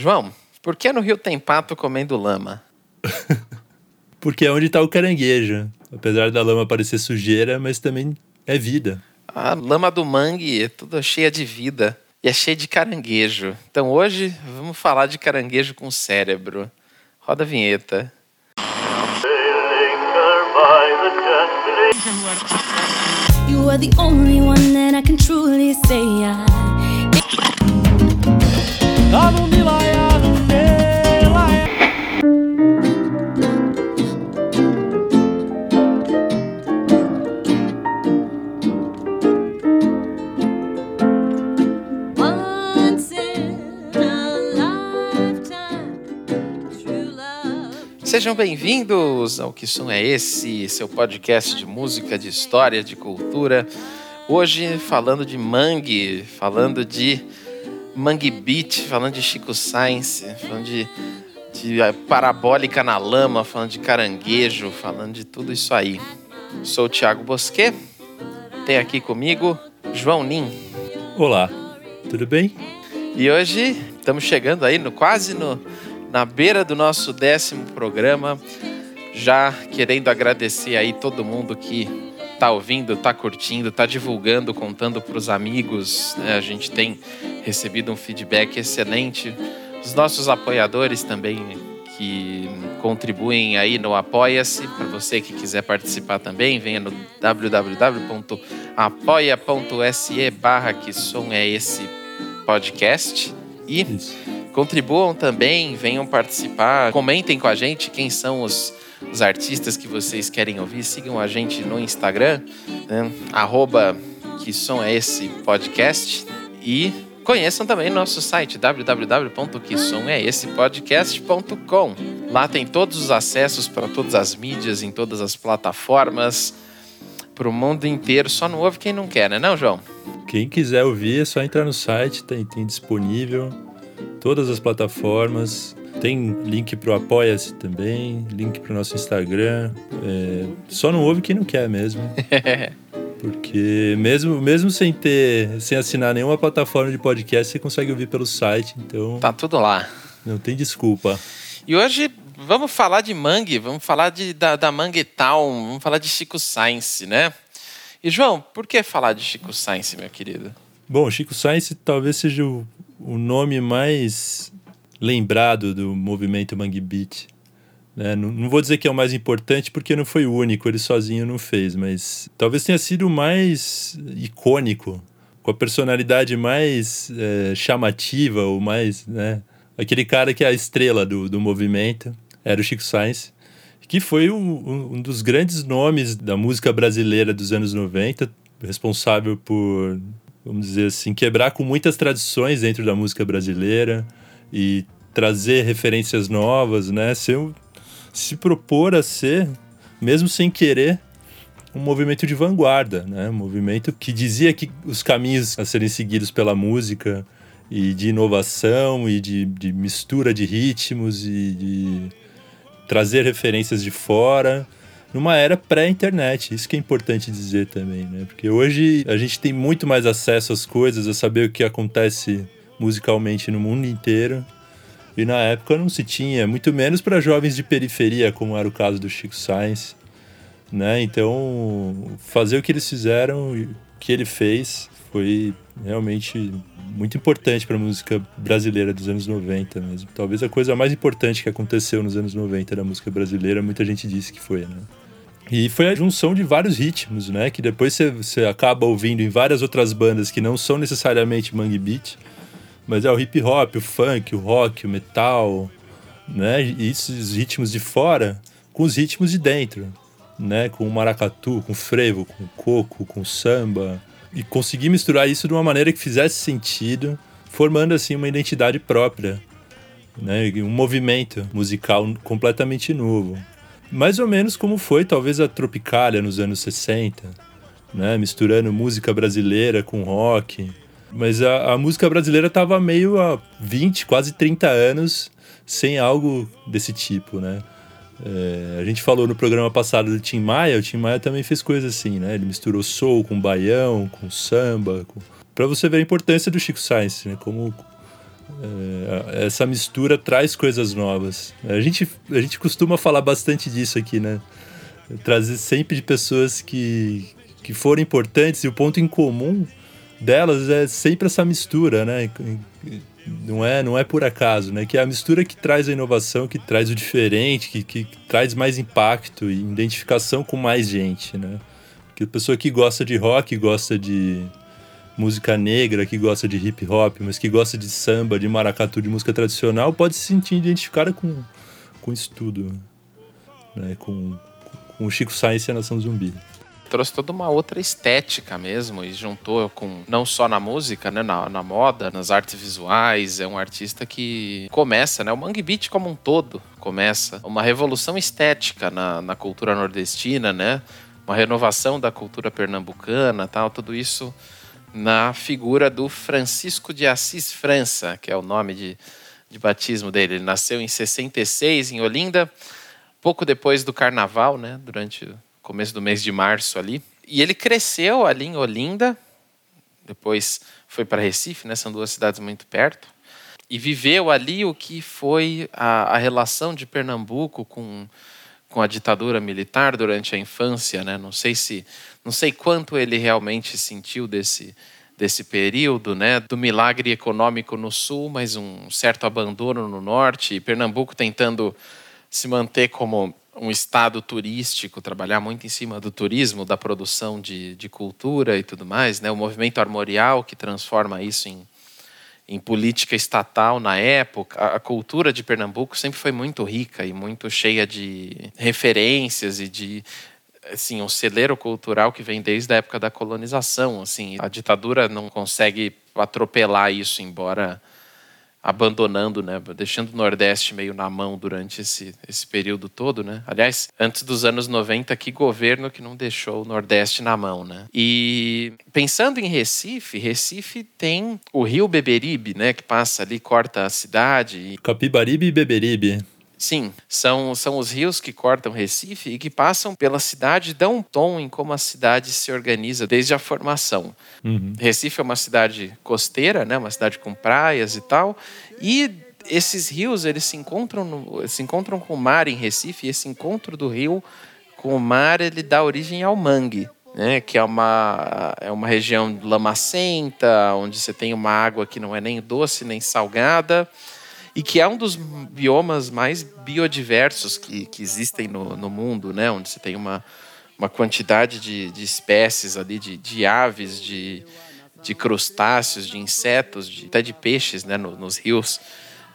João, por que no Rio tem pato comendo lama? Porque é onde está o caranguejo. Apesar da lama parecer sujeira, mas também é vida. A lama do mangue é toda cheia de vida e é cheia de caranguejo. Então hoje vamos falar de caranguejo com cérebro. Roda a vinheta. You are the only one that I can truly say I Sejam bem-vindos ao Que Som é Esse, seu podcast de música, de história, de cultura. Hoje falando de mangue, falando de Mangue Beat, falando de Chico Science, falando de, de parabólica na lama, falando de caranguejo, falando de tudo isso aí. Sou o Thiago Bosquet, tem aqui comigo João Nin. Olá, tudo bem? E hoje estamos chegando aí no quase no na beira do nosso décimo programa, já querendo agradecer aí todo mundo que tá ouvindo, tá curtindo, tá divulgando, contando para os amigos. Né? A gente tem recebido um feedback excelente. Os nossos apoiadores também que contribuem aí no Apoia-se. Para você que quiser participar também, venha no www.apoia.se barra que som é esse podcast. E Isso. Contribuam também, venham participar, comentem com a gente quem são os, os artistas que vocês querem ouvir. Sigam a gente no Instagram, né? arroba que som é esse podcast. E conheçam também nosso site www.quesomesepodcast.com. Lá tem todos os acessos para todas as mídias, em todas as plataformas, para o mundo inteiro. Só não ouve quem não quer, né, não, João? Quem quiser ouvir é só entrar no site, tem, tem disponível todas as plataformas. Tem link pro Apoia-se também, link pro nosso Instagram. É, só não ouve quem não quer mesmo. Porque mesmo, mesmo sem ter, sem assinar nenhuma plataforma de podcast, você consegue ouvir pelo site, então. Tá tudo lá. Não tem desculpa. E hoje vamos falar de Mangue, vamos falar de, da, da Mangue Town, vamos falar de Chico Science, né? E João, por que falar de Chico Science, meu querido? Bom, Chico Science talvez seja o o nome mais lembrado do movimento Mangue Beat. Né? Não, não, vou dizer que é o mais importante porque não foi o único, ele sozinho não fez, mas talvez tenha sido o mais icônico, com a personalidade mais é, chamativa, o mais. Né? Aquele cara que é a estrela do, do movimento, era o Chico Sainz, que foi um, um dos grandes nomes da música brasileira dos anos 90, responsável por vamos dizer assim, quebrar com muitas tradições dentro da música brasileira e trazer referências novas, né? Ser, se propor a ser, mesmo sem querer, um movimento de vanguarda, né? Um movimento que dizia que os caminhos a serem seguidos pela música e de inovação e de, de mistura de ritmos e de trazer referências de fora numa era pré-internet. Isso que é importante dizer também, né? Porque hoje a gente tem muito mais acesso às coisas, a saber o que acontece musicalmente no mundo inteiro. E na época não se tinha, muito menos para jovens de periferia, como era o caso do Chico Science, né? Então, fazer o que eles fizeram, o que ele fez, foi realmente muito importante para a música brasileira dos anos 90 mesmo. Talvez a coisa mais importante que aconteceu nos anos 90 da música brasileira, muita gente disse que foi, né? E foi a junção de vários ritmos, né? Que depois você acaba ouvindo em várias outras bandas que não são necessariamente mangue beat, mas é o hip hop, o funk, o rock, o metal, né? E esses ritmos de fora com os ritmos de dentro, né? Com o maracatu, com o frevo, com o coco, com o samba, e conseguir misturar isso de uma maneira que fizesse sentido, formando assim uma identidade própria, né? Um movimento musical completamente novo. Mais ou menos como foi talvez a Tropicália nos anos 60, né? Misturando música brasileira com rock. Mas a, a música brasileira estava meio há 20, quase 30 anos sem algo desse tipo, né? É, a gente falou no programa passado do Tim Maia, o Tim Maia também fez coisas assim, né? Ele misturou soul com baião, com samba, com... para você ver a importância do Chico Science, né? Como É, essa mistura traz coisas novas. A gente, a gente costuma falar bastante disso aqui, né? Trazer sempre de pessoas que, que foram importantes e o ponto em comum delas é sempre essa mistura, né? Não é, não é por acaso, né? Que é a mistura que traz a inovação, que traz o diferente, que, que, traz mais impacto e identificação com mais gente, né? Que a pessoa que gosta de rock, gosta de música negra, que gosta de hip hop, mas que gosta de samba, de maracatu, de música tradicional, pode se sentir identificada com, com isso tudo, né? Com, com o Chico Science e a Nação Zumbi trouxe toda uma outra estética mesmo e juntou com não só na música, né, na, na, moda, nas artes visuais. É um artista que começa, né, o Mangue Beat como um todo começa uma revolução estética na, na cultura nordestina, né, uma renovação da cultura pernambucana, tal, tudo isso na figura do Francisco de Assis França, que é o nome de, de batismo dele. Ele nasceu em 66 em Olinda, pouco depois do Carnaval, né, durante começo do mês de março ali. E ele cresceu ali em Olinda, depois foi para Recife, né? São duas cidades muito perto. E viveu ali o que foi a, a relação de Pernambuco com, com a ditadura militar durante a infância, né? Não sei se, não sei quanto ele realmente sentiu desse desse período, né, do milagre econômico no sul, mas um certo abandono no norte, e Pernambuco tentando se manter como um estado turístico, trabalhar muito em cima do turismo, da produção de, de cultura e tudo mais, né? o movimento armorial que transforma isso em, em política estatal na época. A, a cultura de Pernambuco sempre foi muito rica e muito cheia de referências e de assim um celeiro cultural que vem desde a época da colonização assim a ditadura não consegue atropelar isso embora abandonando, né, deixando o Nordeste meio na mão durante esse, esse período todo, né? Aliás, antes dos anos 90, que governo que não deixou o Nordeste na mão, né? E pensando em Recife, Recife tem o Rio Beberibe, né, que passa ali, corta a cidade. Capibaribe e Beberibe. Sim, são, são os rios que cortam Recife e que passam pela cidade, dão um tom em como a cidade se organiza desde a formação. Uhum. Recife é uma cidade costeira, né, uma cidade com praias e tal, e esses rios eles se encontram, no, se encontram com o mar em Recife, e esse encontro do rio com o mar ele dá origem ao mangue. Né, que é uma, é uma região lamacenta, onde você tem uma água que não é nem doce nem salgada, e que é um dos biomas mais biodiversos que, que existem no, no mundo, né? Onde você tem uma, uma quantidade de, de espécies ali, de, de aves, de, de crustáceos, de insetos, de, até de peixes, né? No, nos rios,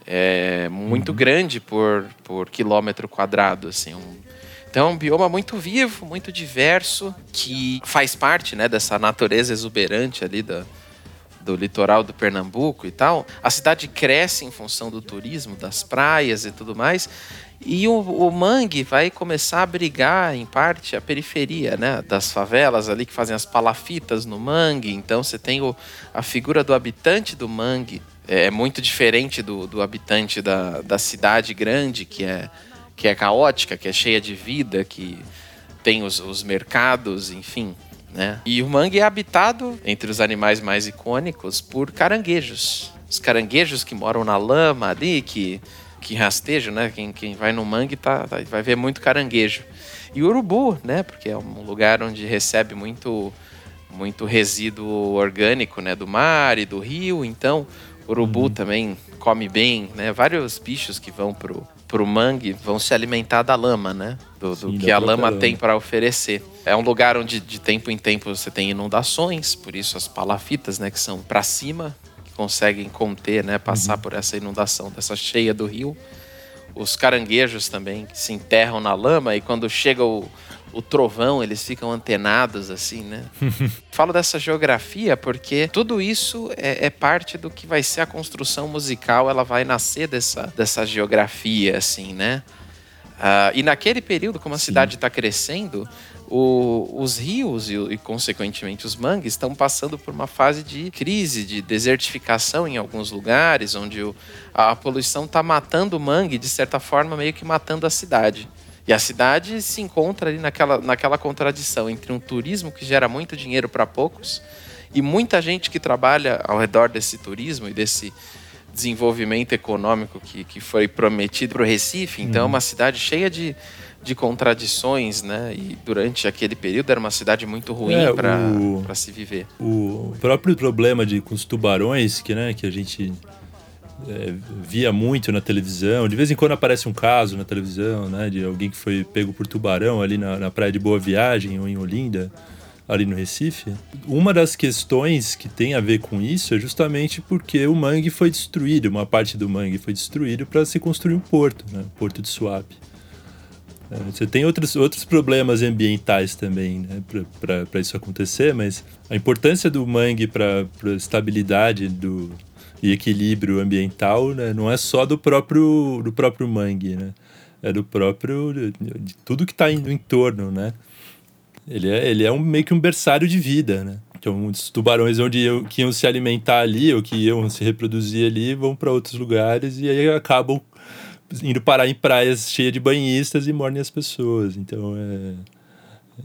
é muito uhum. grande por, por quilômetro quadrado, assim. Um, então, é um bioma muito vivo, muito diverso, que faz parte né, dessa natureza exuberante ali da, do litoral do Pernambuco e tal, a cidade cresce em função do turismo, das praias e tudo mais. E o, o, mangue vai começar a brigar, em parte, a periferia, né? Das favelas ali que fazem as palafitas no mangue. Então você tem o, a figura do habitante do mangue. É, é muito diferente do, do habitante da, da cidade grande, que é, que é caótica, que é cheia de vida, que tem os, os mercados, enfim. Né? E o mangue é habitado, entre os animais mais icônicos, por caranguejos. Os caranguejos que moram na lama ali, que, que rastejam, né? Quem, quem vai no mangue tá, tá, vai ver muito caranguejo. E urubu, né? Porque é um lugar onde recebe muito, muito resíduo orgânico né? do mar e do rio. Então, urubu uhum. também come bem, né? Vários bichos que vão pro, pro mangue vão se alimentar da lama, né? Do, do Sim, que a lama tem para oferecer. É um lugar onde de tempo em tempo você tem inundações, por isso as palafitas, né, que são para cima, que conseguem conter, né, passar uhum. por essa inundação dessa cheia do rio. Os caranguejos também que se enterram na lama e quando chega o, o trovão, eles ficam antenados assim, né? Falo dessa geografia porque tudo isso é, é, parte do que vai ser a construção musical, ela vai nascer dessa, dessa geografia, assim, né? Uh, e naquele período, como a Sim. cidade está crescendo, o, os rios e, e, consequentemente, os mangues estão passando por uma fase de crise, de desertificação em alguns lugares, onde o, a poluição está matando o mangue, de certa forma, meio que matando a cidade. E a cidade se encontra ali naquela, naquela contradição entre um turismo que gera muito dinheiro para poucos e muita gente que trabalha ao redor desse turismo e desse, desenvolvimento econômico que, que foi prometido para o Recife. Então, é uma cidade cheia de, de contradições, né? E durante aquele período era uma cidade muito ruim É, para se viver. O próprio problema de, com os tubarões, que, né, que a gente é, via muito na televisão, de vez em quando aparece um caso na televisão, né, de alguém que foi pego por tubarão ali na, na praia de Boa Viagem ou em Olinda, ali no Recife. Uma das questões que tem a ver com isso é justamente porque o mangue foi destruído, uma parte do mangue foi destruído para se construir um porto, né, Porto de Suape. Você tem outros, outros problemas ambientais também né, para isso acontecer, mas a importância do mangue para a estabilidade do, e equilíbrio ambiental né, não é só do próprio, do próprio mangue, né? é do próprio. de tudo que está no entorno. Né? Ele, é, ele é um, meio que um berçário de vida. Né? Então, os tubarões onde iam, que iam se alimentar ali ou que iam se reproduzir ali vão para outros lugares e aí acabam indo parar em praias cheias de banhistas e morrem as pessoas. Então é.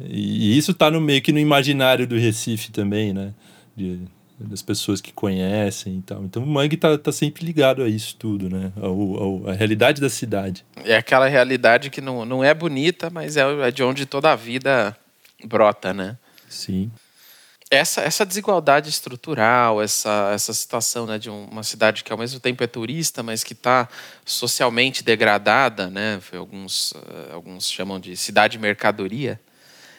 E e isso tá no meio que no imaginário do Recife também, né? De- das pessoas que conhecem e tal. Então o mangue tá, tá sempre ligado a isso tudo, né? Ao, ao- à realidade da cidade. É aquela realidade que não, não é bonita, mas é, é de onde toda a vida brota, né? Sim. Essa, essa desigualdade estrutural, essa, essa situação né, de um- uma cidade que ao mesmo tempo é turista, mas que está socialmente degradada, né, alguns, eh, alguns chamam de cidade mercadoria,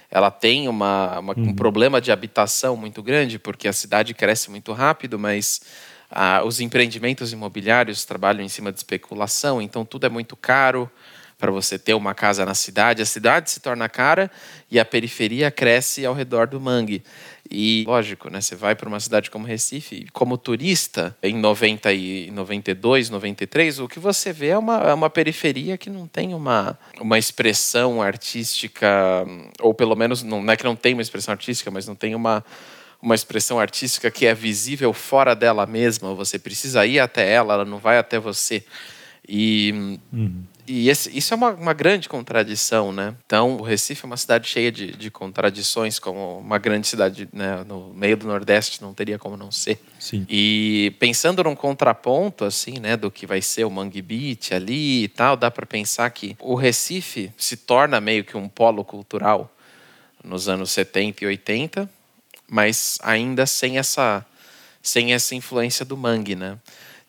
ela tem uma, uma- um problema de habitação muito grande, porque a cidade cresce muito rápido, mas ah, os empreendimentos imobiliários trabalham em cima de especulação, então tudo é muito caro para você ter uma casa na cidade. A cidade se torna cara e a periferia cresce ao redor do mangue. E, lógico, né, você vai para uma cidade como Recife, como turista, em 90 e 92, 93, o que você vê é uma, é uma periferia que não tem uma, uma expressão artística, ou pelo menos, não, não é que não tem uma expressão artística, mas não tem uma, uma expressão artística que é visível fora dela mesma, você precisa ir até ela, ela não vai até você. E e esse- isso é uma, uma grande contradição, né? Então, o Recife é uma cidade cheia de, de contradições, como uma grande cidade né, no meio do Nordeste não teria como não ser. Sim. E pensando num contraponto, assim, né, do que vai ser o Mangue Beach ali e tal, dá para pensar que o Recife se torna meio que um polo cultural nos anos 70 e 80, mas ainda sem essa, sem essa influência do mangue, né?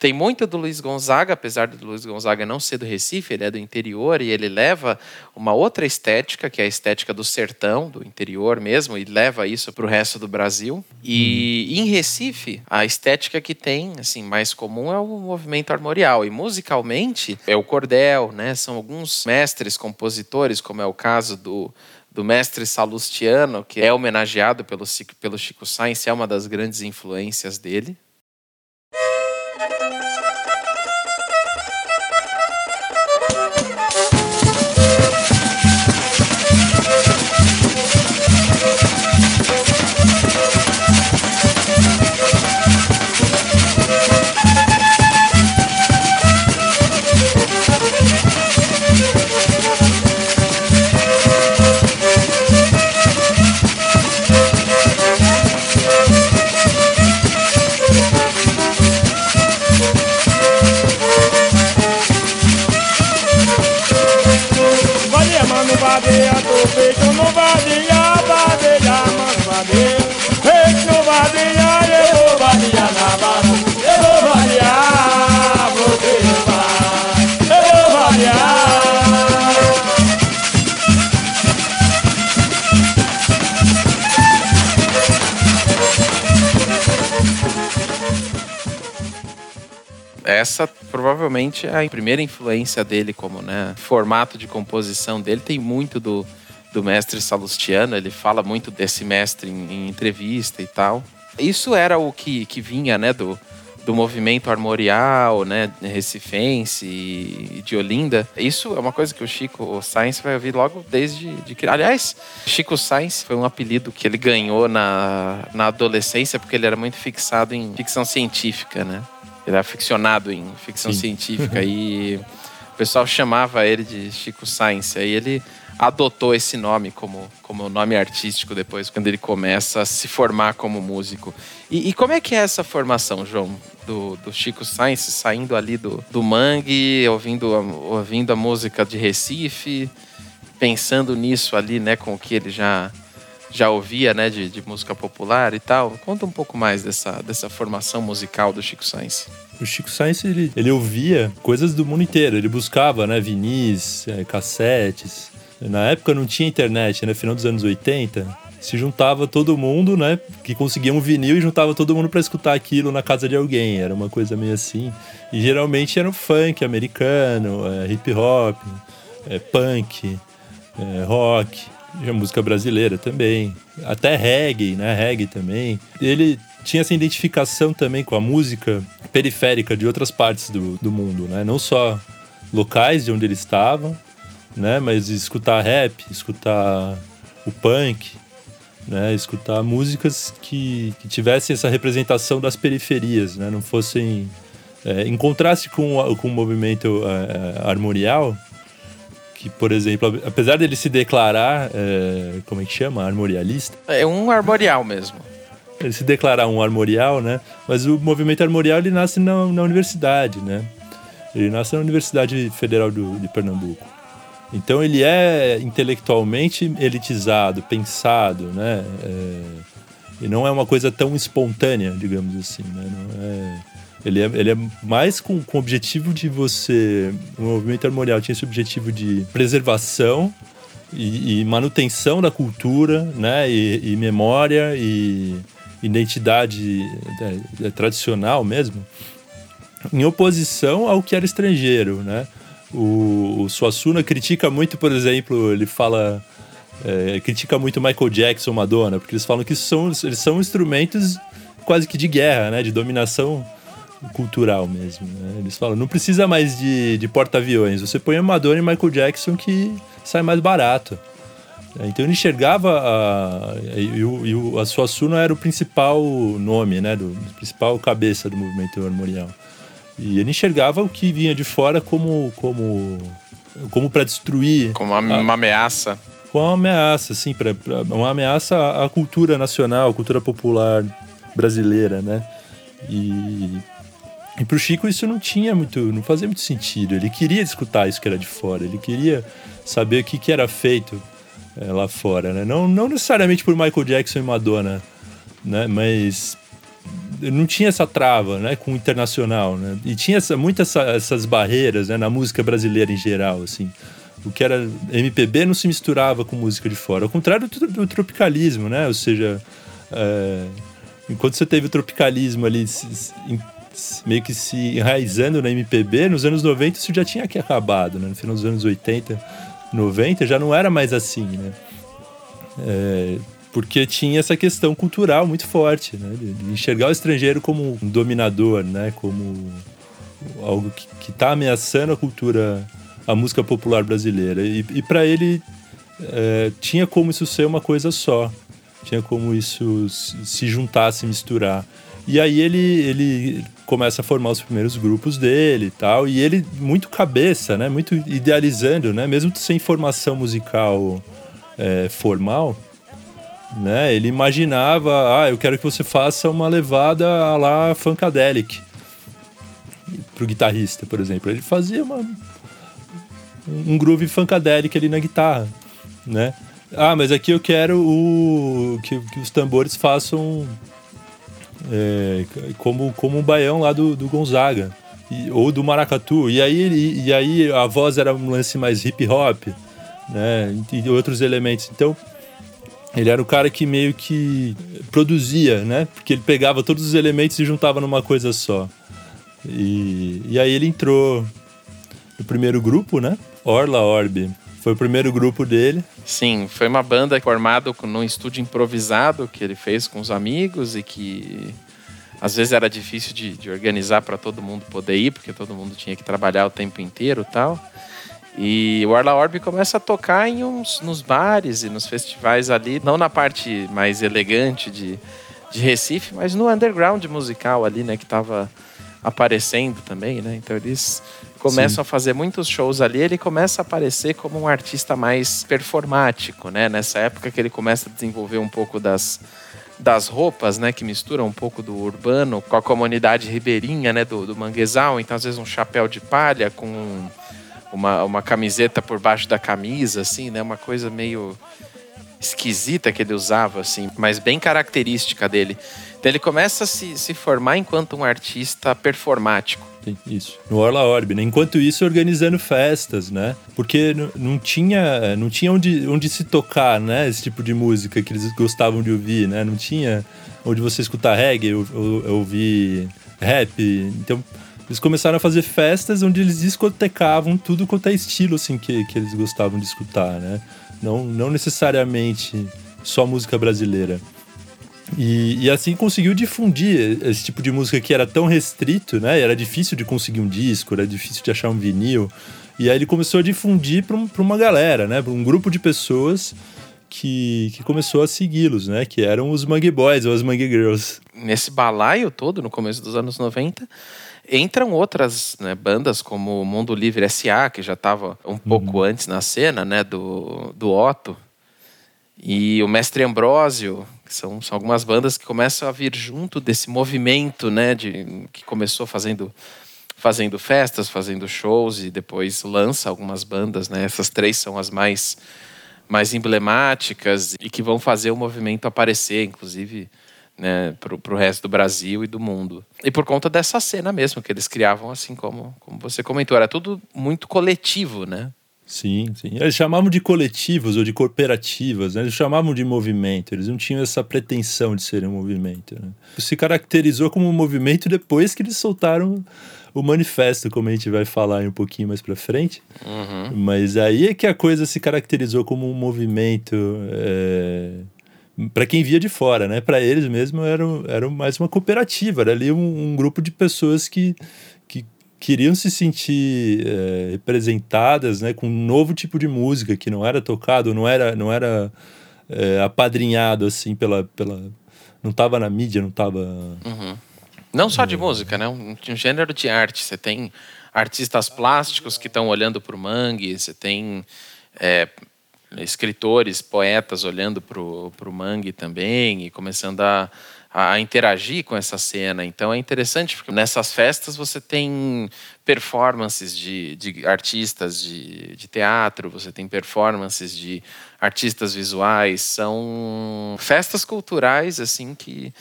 Tem muito do Luiz Gonzaga, apesar do Luiz Gonzaga não ser do Recife, ele é do interior e ele leva uma outra estética, que é a estética do sertão, do interior mesmo, e leva isso para o resto do Brasil. E em Recife, a estética que tem, assim, mais comum é o movimento armorial. E musicalmente é o cordel, né? São alguns mestres compositores, como é o caso do do mestre Salustiano, que é homenageado pelo, pelo Chico Sainz, é uma das grandes influências dele. Vadia, tô feito no vadia, vadia, mano, vadia. Essa provavelmente é a primeira influência dele como né, formato de composição dele. Tem muito do, do mestre Salustiano, ele fala muito desse mestre em, em entrevista e tal. Isso era o que, que vinha né, do, do movimento armorial, né, recifense e de Olinda. Isso é uma coisa que o Chico Sainz vai ouvir logo desde de criança. Aliás, Chico Sainz foi um apelido que ele ganhou na, na adolescência porque ele era muito fixado em ficção científica, né? Ele era ficcionado em ficção Sim. científica e pessoal chamava ele de Chico Science. Aí ele adotou esse nome como, como nome artístico depois, quando ele começa a se formar como músico. E, e como é que é essa formação, João? Do, do Chico Science saindo ali do, do mangue, ouvindo, ouvindo a música de Recife, pensando nisso ali, né, com o que ele já já ouvia, né, de, de, música popular e tal. Conta um pouco mais dessa, dessa formação musical do Chico Sainz. O Chico Sainz, ele, ele ouvia coisas do mundo inteiro. Ele buscava, né, vinis, é, cassetes. Na época não tinha internet, né, final dos anos 80. Se juntava todo mundo, né, que conseguia um vinil e juntava todo mundo para escutar aquilo na casa de alguém. Era uma coisa meio assim. E geralmente era o funk americano, é, hip hop, é, punk, é, rock a música brasileira também, até reggae, né? Reggae também. Ele tinha essa identificação também com a música periférica de outras partes do, do mundo, né? Não só locais de onde ele estava, né? Mas escutar rap, escutar o punk, né? Escutar músicas que, que tivessem essa representação das periferias, né? Não fossem... É, em contraste com, com o movimento é, armorial, que, por exemplo, apesar dele se declarar, é, como é que chama? Armorialista? É um armorial mesmo. Ele se declarar um armorial, né? Mas o movimento armorial ele nasce na, na universidade, né? Ele nasce na Universidade Federal do, de Pernambuco. Então ele é intelectualmente elitizado, pensado, né? É, e não é uma coisa tão espontânea, digamos assim, né? Não é ele é, ele é mais com, com o objetivo de você. O movimento armorial tinha esse objetivo de preservação e, e manutenção da cultura, né? E, e memória e identidade é, é, tradicional mesmo, em oposição ao que era estrangeiro, né? O, o Suassuna critica muito, por exemplo, ele fala. É, critica muito Michael Jackson, Madonna, porque eles falam que são, eles são instrumentos quase que de guerra, né? De dominação cultural mesmo. Né? Eles falam, não precisa mais de, de porta-aviões, você põe a Madonna e Michael Jackson que sai mais barato. Então ele enxergava a, e, o, e o, a Suassuna era o principal nome, né, do principal cabeça do movimento armorial. E ele enxergava o que vinha de fora como como como para destruir, como uma, a, uma ameaça. Como uma ameaça, sim, para uma ameaça à cultura nacional, à cultura popular brasileira, né? E e pro Chico isso não tinha muito, não fazia muito sentido. Ele queria escutar isso que era de fora, ele queria saber o que, que era feito é, lá fora, né? Não, não necessariamente por Michael Jackson e Madonna, né? Mas não tinha essa trava, né, com o internacional, né? E tinha essa, muitas essa, essas barreiras, né, na música brasileira em geral, assim. O que era MPB não se misturava com música de fora, ao contrário do, do tropicalismo, né? Ou seja, é, enquanto você teve o tropicalismo ali meio que se enraizando na MPB, nos anos 90 isso já tinha acabado, né? No final dos anos 80, 90 já não era mais assim, né? É, porque tinha essa questão cultural muito forte, né? De enxergar o estrangeiro como um dominador, né? Como algo que está ameaçando a cultura, a música popular brasileira. E, e para ele é, tinha como isso ser uma coisa só, tinha como isso se juntar, se misturar. E aí ele, ele começa a formar os primeiros grupos dele e tal. E ele, muito cabeça, né? Muito idealizando, né? Mesmo sem formação musical é, formal, né? Ele imaginava, ah, eu quero que você faça uma levada lá Funkadelic pro guitarrista, por exemplo. Ele fazia uma, um groove Funkadelic ali na guitarra, né? Ah, mas aqui eu quero o que, que os tambores façam é, como, como um baião lá do, do Gonzaga. E, ou do Maracatu. E aí, e, e, aí a voz era um lance mais hip hop, né? E outros elementos. Então, ele era o cara que meio que produzia, né? Porque ele pegava todos os elementos e juntava numa coisa só. E, e aí ele entrou no primeiro grupo, né? Orla Orbe. Foi o primeiro grupo dele. Sim, foi uma banda formada num estúdio improvisado que ele fez com os amigos e que às vezes era difícil de, de organizar para todo mundo poder ir, porque todo mundo tinha que trabalhar o tempo inteiro tal. E o Arla Orbe começa a tocar em uns, nos bares e nos festivais ali, não na parte mais elegante de, de Recife, mas no underground musical ali, né, que estava aparecendo também, né? Então eles começam Sim. a fazer muitos shows ali, ele começa a aparecer como um artista mais performático, né? Nessa época que ele começa a desenvolver um pouco das, das roupas, né? Que misturam um pouco do urbano com a comunidade ribeirinha, né? Do, do manguezal. Então, às vezes, um chapéu de palha com uma, uma camiseta por baixo da camisa, assim, né? Uma coisa meio esquisita que ele usava, assim, mas bem característica dele. Então ele começa a se, se formar enquanto um artista performático. Isso, no Orla Orb, né? Enquanto isso, organizando festas, né? Porque não tinha, não tinha onde, onde se tocar, né? Esse tipo de música que eles gostavam de ouvir, né? Não tinha onde você escutar reggae, ou, ouvir rap. Então, eles começaram a fazer festas onde eles discotecavam tudo quanto é estilo, assim, que, que eles gostavam de escutar, né? Não, não necessariamente só música brasileira. E, e, assim conseguiu difundir esse tipo de música que era tão restrito, né? Era difícil de conseguir um disco, era difícil de achar um vinil. E aí ele começou a difundir para um, uma galera, né? Para um grupo de pessoas que, que começou a segui-los, né? Que eram os Mangue Boys ou as Mangue Girls. Nesse balaio todo, no começo dos anos 90, entram outras né, bandas como Mundo Livre S.A., que já estava um pouco uhum. antes na cena, né? Do, do Otto. E o Mestre Ambrósio, são, são algumas bandas que começam a vir junto desse movimento, né, de, que começou fazendo fazendo festas, fazendo shows e depois lança algumas bandas, né? Essas três são as mais mais emblemáticas e que vão fazer o movimento aparecer, inclusive, né, para o resto do Brasil e do mundo. E por conta dessa cena mesmo que eles criavam, assim como, como você comentou, era tudo muito coletivo, né? Sim, sim. Eles chamavam de coletivos ou de cooperativas, né? eles chamavam de movimento, eles não tinham essa pretensão de serem um movimento. Né? Se caracterizou como um movimento depois que eles soltaram o manifesto, como a gente vai falar um pouquinho mais para frente. Uhum. Mas aí é que a coisa se caracterizou como um movimento. É para quem via de fora, né? Para eles mesmo era, era mais uma cooperativa, era ali um, um grupo de pessoas que, que queriam se sentir é, representadas né, com um novo tipo de música que não era tocado, não era, não era é, apadrinhado assim pela, pela. Não estava na mídia, não estava. Uhum. Não só de é. música, né? Um, um, gênero de arte. Você tem artistas plásticos que estão olhando para o mangue, você tem é, escritores, poetas olhando para o mangue também e começando a a, interagir com essa cena. Então é interessante porque nessas festas você tem performances de, de artistas de, de teatro, você tem performances de artistas visuais, são festas culturais assim que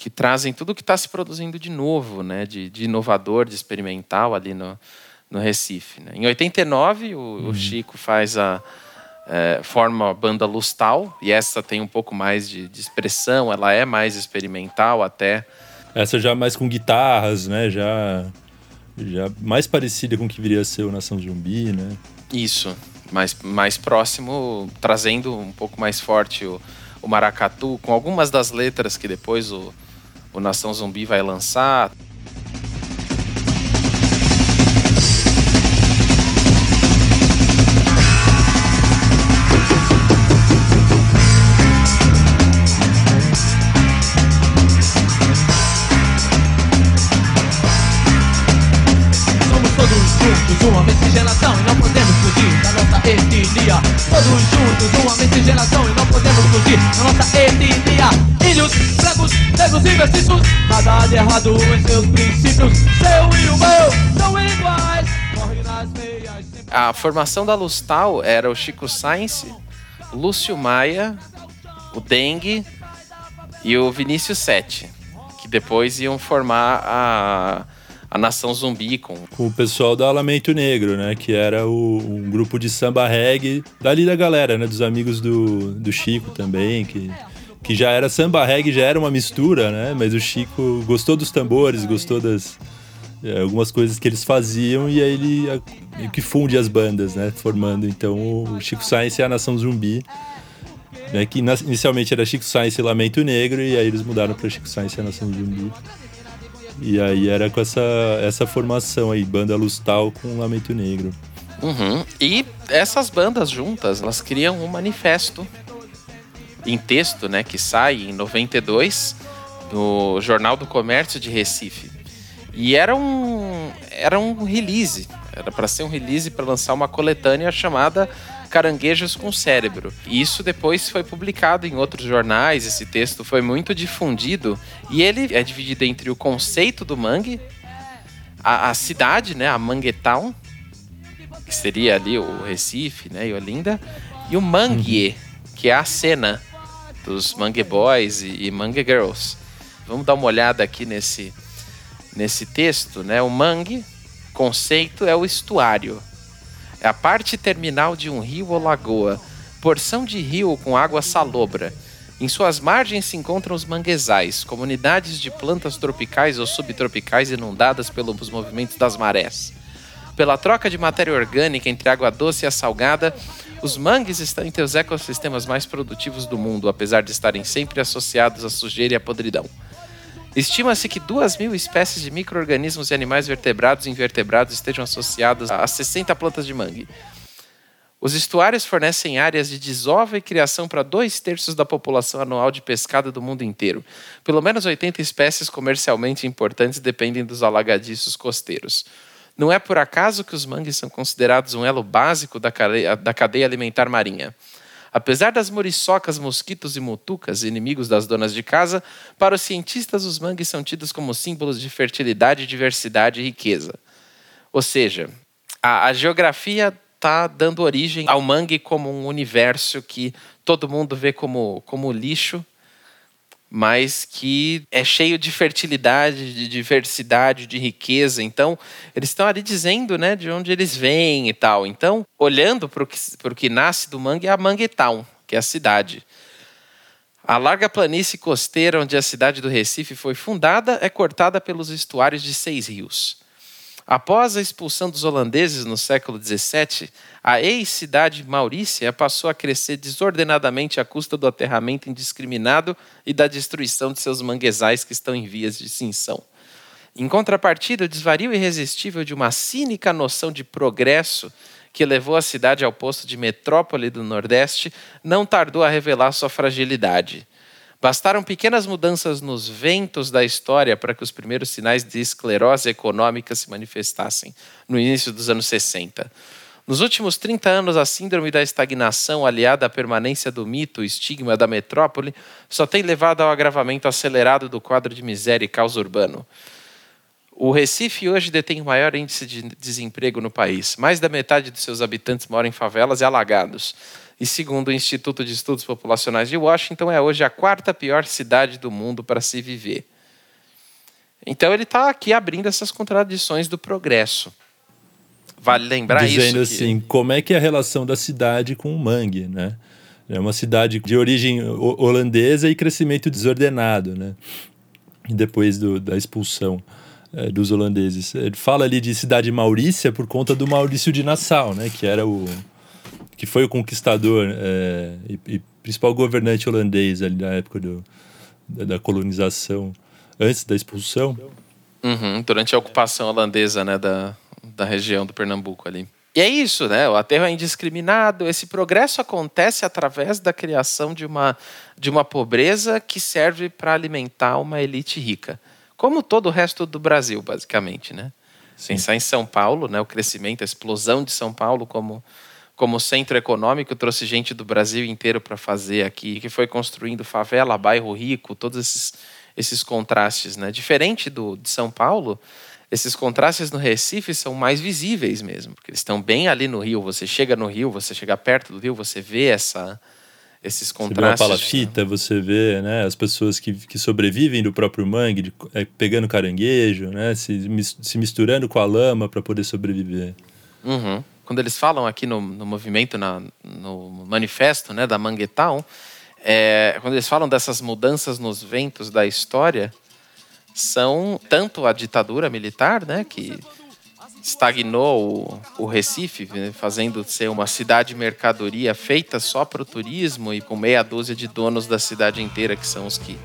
que trazem tudo o que está se produzindo de novo, né, de, de, inovador, de experimental ali no, no Recife. Né? Em 89, o, uhum. o Chico faz a, é, forma a banda Lustal, e essa tem um pouco mais de, de, expressão, ela é mais experimental até. Essa já mais com guitarras, né? Já, já mais parecida com o que viria a ser o Nação Zumbi, né? Isso, mais, mais próximo, trazendo um pouco mais forte o, o maracatu, com algumas das letras que depois o, o Nação Zumbi vai lançar. Errado em seus princípios. Seu e o meu são iguais, morre nas meias. A formação da Lustal era o Chico Sainz, Lúcio Maia, o Dengue e o Vinícius Sete, que depois iam formar a a Nação Zumbi com... com o pessoal da Lamento Negro, né? Que era o, um grupo de samba reggae dali da galera, né? Dos amigos do, do Chico também, que, que já era samba reggae, já era uma mistura, né? Mas o Chico gostou dos tambores, gostou das é, algumas coisas que eles faziam e aí ele a, que funde as bandas, né? Formando então o Chico Science e a Nação Zumbi. Né, que inicialmente era Chico Science e Lamento Negro, e aí eles mudaram para Chico Science e a Nação Zumbi. E aí era com essa, essa formação aí, banda Lustal com Lamento Negro. Uhum. E essas bandas juntas, elas criam um manifesto em texto, né, que sai em 92 no Jornal do Comércio de Recife. E era um, era um release, Era para ser um release para lançar uma coletânea chamada Caranguejos com Cérebro. E isso depois foi publicado em outros jornais, esse texto foi muito difundido e ele é dividido entre o conceito do mangue, a, a cidade, né, a Manguetown, que seria ali o Recife, né, e Olinda, e o Mangue, que é a cena dos Mangue Boys e, e Mangue Girls. Vamos dar uma olhada aqui nesse, nesse texto, né? O mangue, conceito é o estuário. É a parte terminal de um rio ou lagoa, porção de rio com água salobra. Em suas margens se encontram os manguezais, comunidades de plantas tropicais ou subtropicais inundadas pelos movimentos das marés. Pela troca de matéria orgânica entre água doce e a salgada, os mangues estão entre os ecossistemas mais produtivos do mundo, apesar de estarem sempre associados à sujeira e à podridão. Estima-se que duas mil espécies de micro-organismos e animais vertebrados e invertebrados estejam associados a 60 plantas de mangue. Os estuários fornecem áreas de desova e criação para dois terços da população anual de pescado do mundo inteiro. Pelo menos 80 espécies comercialmente importantes dependem dos alagadiços costeiros. Não é por acaso que os mangues são considerados um elo básico da cadeia, alimentar marinha. Apesar das muriçocas, mosquitos e mutucas, inimigos das donas de casa, para os cientistas os mangues são tidos como símbolos de fertilidade, diversidade e riqueza. Ou seja, a, a geografia está dando origem ao mangue como um universo que todo mundo vê como, como lixo, mas que é cheio de fertilidade, de diversidade, de riqueza. Então, eles estão ali dizendo né, de onde eles vêm e tal. Então, olhando para o que, que nasce do mangue, é a Manguetown, que é a cidade. A larga planície costeira onde a cidade do Recife foi fundada é cortada pelos estuários de seis rios. Após a expulsão dos holandeses no século XVII, a ex-cidade Maurícia passou a crescer desordenadamente à custa do aterramento indiscriminado e da destruição de seus manguezais que estão em vias de extinção. Em contrapartida, o desvario irresistível de uma cínica noção de progresso que levou a cidade ao posto de metrópole do Nordeste não tardou a revelar sua fragilidade. Bastaram pequenas mudanças nos ventos da história para que os primeiros sinais de esclerose econômica se manifestassem no início dos anos 60. Nos últimos 30 anos, a síndrome da estagnação, aliada à permanência do mito, o estigma da metrópole, só tem levado ao agravamento acelerado do quadro de miséria e caos urbano. O Recife hoje detém o maior índice de desemprego no país. Mais da metade de seus habitantes moram em favelas e alagados e, segundo o Instituto de Estudos Populacionais de Washington, é hoje a quarta pior cidade do mundo para se viver. Então ele está aqui abrindo essas contradições do progresso. Vale lembrar Dizendo isso. Dizendo assim, como é que é a relação da cidade com o mangue, né? É uma cidade de origem holandesa e crescimento desordenado, né? Depois do, da expulsão é, dos holandeses. Ele fala ali de cidade Maurícia por conta do Maurício de Nassau, né? Que era o, que foi o conquistador é, e, e, principal governante holandês ali na época do, da, da colonização, antes da expulsão. Uhum, durante a ocupação holandesa né, da, da região do Pernambuco ali. E é isso, né? O aterro é indiscriminado. Esse progresso acontece através da criação de uma, de uma pobreza que serve para alimentar uma elite rica. Como todo o resto do Brasil, basicamente, né? Sim. Pensar em São Paulo, né? o crescimento, a explosão de São Paulo como como centro econômico, trouxe gente do Brasil inteiro para fazer aqui, que foi construindo favela, bairro rico, todos esses, esses contrastes. Né? Diferente do, de São Paulo, esses contrastes no Recife são mais visíveis mesmo, porque eles estão bem ali no Rio. Você chega no Rio, você chega perto do Rio, você vê essa, esses contrastes. Você vê a palafita, né? você vê né, as pessoas que, que sobrevivem do próprio mangue, de, é, pegando caranguejo, né, se, se misturando com a lama para poder sobreviver. Uhum quando eles falam aqui no, no movimento, na, no manifesto né, da Manguetown, é, quando eles falam dessas mudanças nos ventos da história, são tanto a ditadura militar, né, que estagnou o, o Recife, né, fazendo ser uma cidade mercadoria feita só para o turismo e com meia dúzia de donos da cidade inteira, que são os que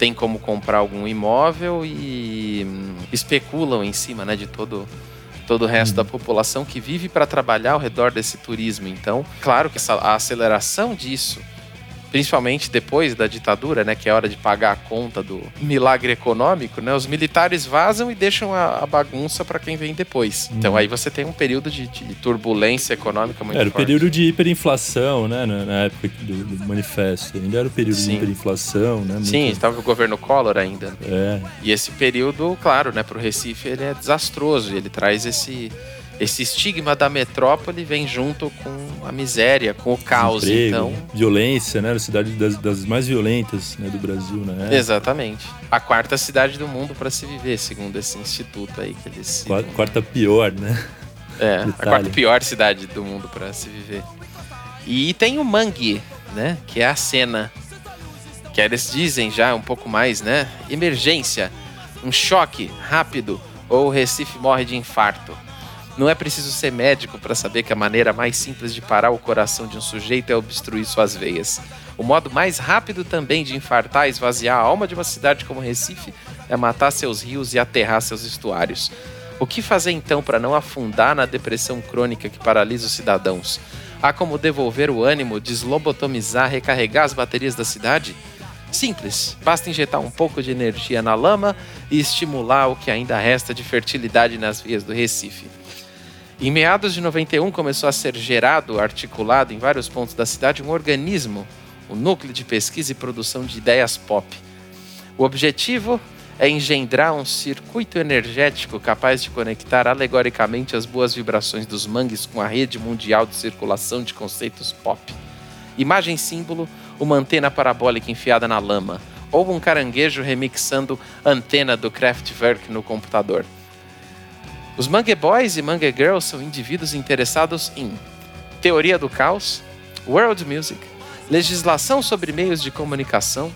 têm como comprar algum imóvel e hum, especulam em cima né, de todo todo o resto da uhum. população que vive para trabalhar ao redor desse turismo. Então, claro que essa, a aceleração disso principalmente depois da ditadura, né, que é hora de pagar a conta do milagre econômico, né, os militares vazam e deixam a, a bagunça para quem vem depois. Então Uhum. aí você tem um período de, de turbulência econômica muito Era o forte. período de hiperinflação, né? Na, época do, do manifesto. Ainda era o período Sim. de hiperinflação, né? Muito- Sim, estava o governo Collor ainda. É, E esse período, claro, né, para o Recife ele é desastroso. e Ele traz esse esse estigma da metrópole vem junto com a miséria, com o caos. desemprego, Então, violência, né? Era a cidade das, das mais violentas né, do Brasil, né? exatamente. A quarta cidade do mundo para se viver, segundo esse instituto aí que eles. Quarta, quarta pior, né? É, a quarta pior cidade do mundo para se viver. E tem o Mangue, né? Que é a cena. Que eles dizem já um pouco mais, né? Emergência, um choque rápido ou o Recife morre de infarto. Não é preciso ser médico para saber que a maneira mais simples de parar o coração de um sujeito é obstruir suas veias. O modo mais rápido também de infartar e esvaziar a alma de uma cidade como Recife é matar seus rios e aterrar seus estuários. O que fazer então para não afundar na depressão crônica que paralisa os cidadãos? Há como devolver o ânimo, deslobotomizar, recarregar as baterias da cidade? Simples, basta injetar um pouco de energia na lama e estimular o que ainda resta de fertilidade nas vias do Recife. Em meados de 91 começou a ser gerado, articulado em vários pontos da cidade um organismo, o Núcleo de Pesquisa e Produção de Ideias Pop. O objetivo é engendrar um circuito energético capaz de conectar alegoricamente as boas vibrações dos mangues com a rede mundial de circulação de conceitos pop. Imagem símbolo, uma antena parabólica enfiada na lama, ou um caranguejo remixando antena do Kraftwerk no computador. Os Mangue Boys e Mangue Girls são indivíduos interessados em teoria do caos, world music, legislação sobre meios de comunicação,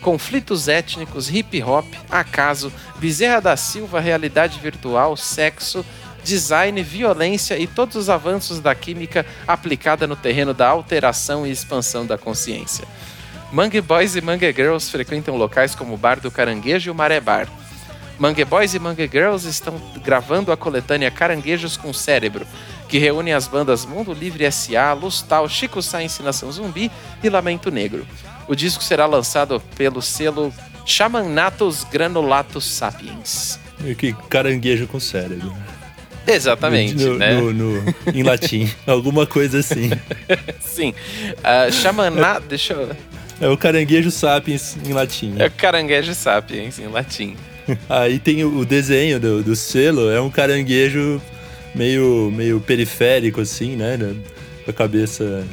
conflitos étnicos, hip hop, acaso, Bezerra da Silva, realidade virtual, sexo, design, violência e todos os avanços da química aplicada no terreno da alteração e expansão da consciência. Mangue Boys e Mangue Girls frequentam locais como o Bar do Caranguejo e o Maré Bar. Mangue Boys e Mangue Girls estão gravando a coletânea Caranguejos com Cérebro, que reúne as bandas Mundo Livre S.A., Lustal, Chico Science Nação Zumbi e Lamento Negro. O disco será lançado pelo selo Chamanatus Granulatus Sapiens. Meio que caranguejo com cérebro. Exatamente, no, né? no- no- em latim. Alguma coisa assim. Sim. Uh, Chamana... Deixa eu... É o caranguejo sapiens em latim. É Caranguejo Sapiens, em latim. Aí tem o desenho do, do selo, é um caranguejo meio, meio periférico, assim, né? Com a cabeça.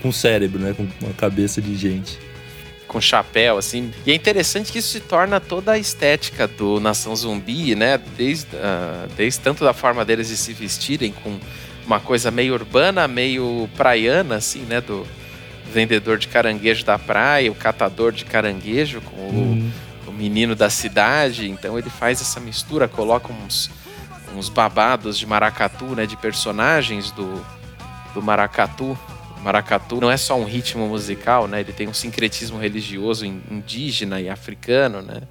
Com, cérebro, né? Com uma cabeça de gente. com chapéu, assim. E é interessante que isso se torna toda a estética do Nação Zumbi, né? Desde, ah, desde tanto da forma deles de se vestirem com uma coisa meio urbana, meio praiana, assim, né? Do vendedor de caranguejo da praia, o catador de caranguejo com o, o menino da cidade. Então ele faz essa mistura, coloca uns, uns babados de maracatu, né? De personagens do, do maracatu. Maracatu não é só um ritmo musical, né? Ele tem um sincretismo religioso in- indígena e africano, né?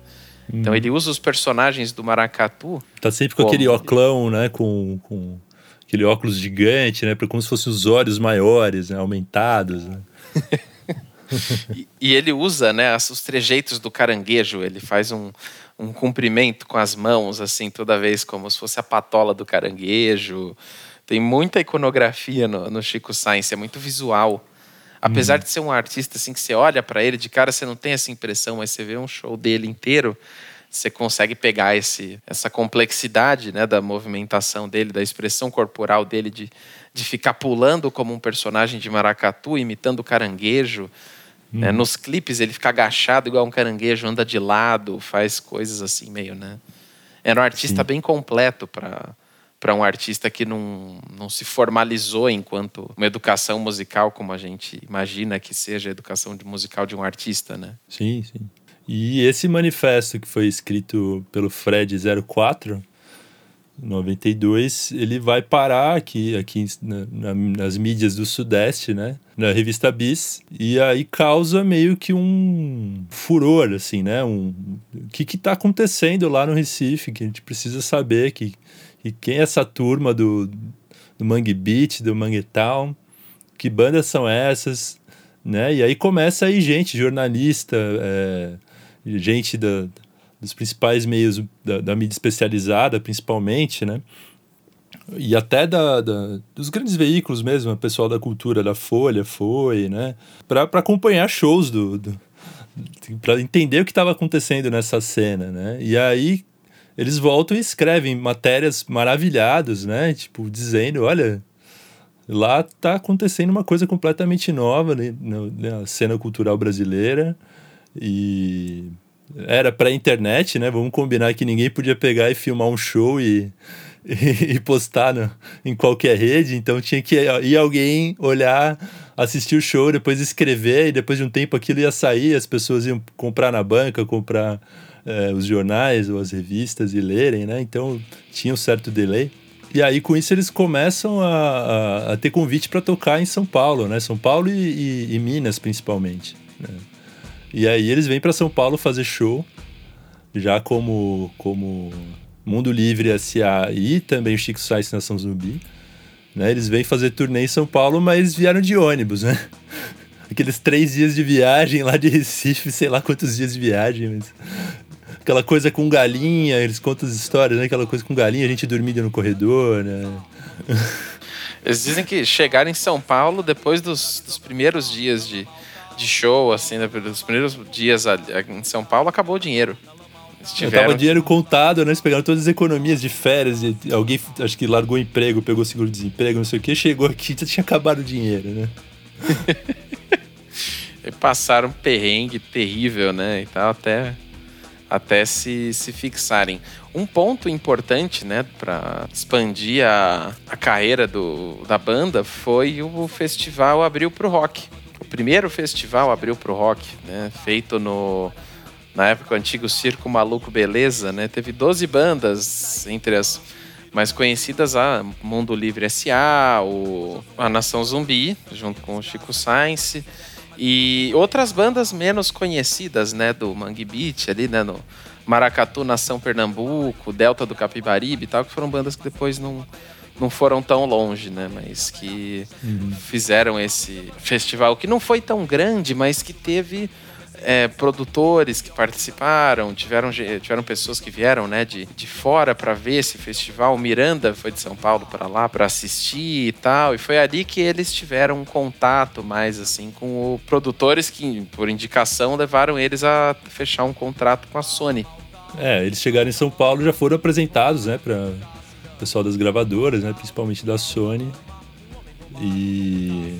Então ele usa os personagens do maracatu. Tá sempre com Como? aquele oclão, né? Com, com aquele óculos gigante, né? Como se fossem os olhos maiores, né? Aumentados, né? E, e ele usa, né, os trejeitos do caranguejo. Ele faz um, um cumprimento com as mãos, assim, toda vez como se fosse a patola do caranguejo. Tem muita iconografia no, no Chico Science, é muito visual. Apesar de ser um artista assim que você olha para ele de cara, você não tem essa impressão, mas você vê um show dele inteiro, você consegue pegar esse, essa complexidade né, da movimentação dele, da expressão corporal dele, de, de ficar pulando como um personagem de maracatu, imitando o né? Nos clipes ele fica agachado igual um caranguejo, anda de lado, faz coisas assim meio, né? Era um artista bem completo para para um artista que não, não se formalizou enquanto uma educação musical como a gente imagina que seja a educação de musical de um artista, né? Sim, sim. E esse manifesto que foi escrito pelo Fred 04, em 92, ele vai parar aqui, aqui na- na- nas mídias do Sudeste, né? Na revista Bis, e aí causa meio que um furor, assim, né? Um, o que que tá acontecendo lá no Recife, que a gente precisa saber que, que quem é essa turma do, do Mangue Beat, do Mangue Town, que bandas são essas, né? E aí começa aí gente, jornalista, é, gente da, dos principais meios da, da, mídia especializada, principalmente, né? E até da, da, dos grandes veículos mesmo, o pessoal da cultura, da Folha foi, né? Para acompanhar shows do, do para entender o que estava acontecendo nessa cena, né? E aí eles voltam e escrevem matérias maravilhadas, né? Tipo, dizendo, olha, lá tá acontecendo uma coisa completamente nova né, na cena cultural brasileira e era para internet, né? Vamos combinar que ninguém podia pegar e filmar um show e, e, e postar no, em qualquer rede, então tinha que ir alguém olhar, assistir o show, depois escrever e depois de um tempo aquilo ia sair, as pessoas iam comprar na banca, comprar é, os jornais ou as revistas e lerem, né? Então tinha um certo delay. E aí, com isso, eles começam a, a, a ter convite para tocar em São Paulo, né? São Paulo e, e, e Minas, principalmente. Né? E aí, eles vêm para São Paulo fazer show, já como, como Mundo Livre S.A. e também o Chico Sainz Nação Zumbi. Né? Eles vêm fazer turnê em São Paulo, mas vieram de ônibus, né? Aqueles três dias de viagem lá de Recife, sei lá quantos dias de viagem, mas aquela coisa com galinha, eles contam as histórias, né? Aquela coisa com galinha, a gente dormia no corredor, né? Eles dizem que chegaram em São Paulo depois dos, dos primeiros dias de, de show, assim, dos primeiros dias em São Paulo, acabou o dinheiro. Tiveram... Tava dinheiro contado, né? Eles pegaram todas as economias de férias. E alguém, acho que largou emprego, pegou seguro-desemprego, não sei o que, chegou aqui já tinha acabado o dinheiro, né? e passaram um perrengue terrível, né? E tal, até até se, se fixarem. Um ponto importante, né, para expandir a, a carreira do, da banda foi o festival Abriu pro Rock. O primeiro festival Abriu pro Rock, né, feito no na época o antigo Circo Maluco Beleza, né, teve 12 bandas entre as mais conhecidas a Mundo Livre S.A., o, a Nação Zumbi, junto com o Chico Science, e outras bandas menos conhecidas, né, do Mangue Beat ali, né, no Maracatu, Nação Pernambuco, Delta do Capibaribe e tal, que foram bandas que depois não, não foram tão longe, né, mas que uhum. fizeram esse festival que não foi tão grande, mas que teve é, produtores que participaram, tiveram, tiveram pessoas que vieram né, de, de fora para ver esse festival. Miranda foi de São Paulo para lá para assistir e tal. E foi ali que eles tiveram um contato mais assim com produtores que, por indicação, levaram eles a fechar um contrato com a Sony. É, eles chegaram em São Paulo já foram apresentados, né, para pessoal das gravadoras, né, principalmente da Sony. E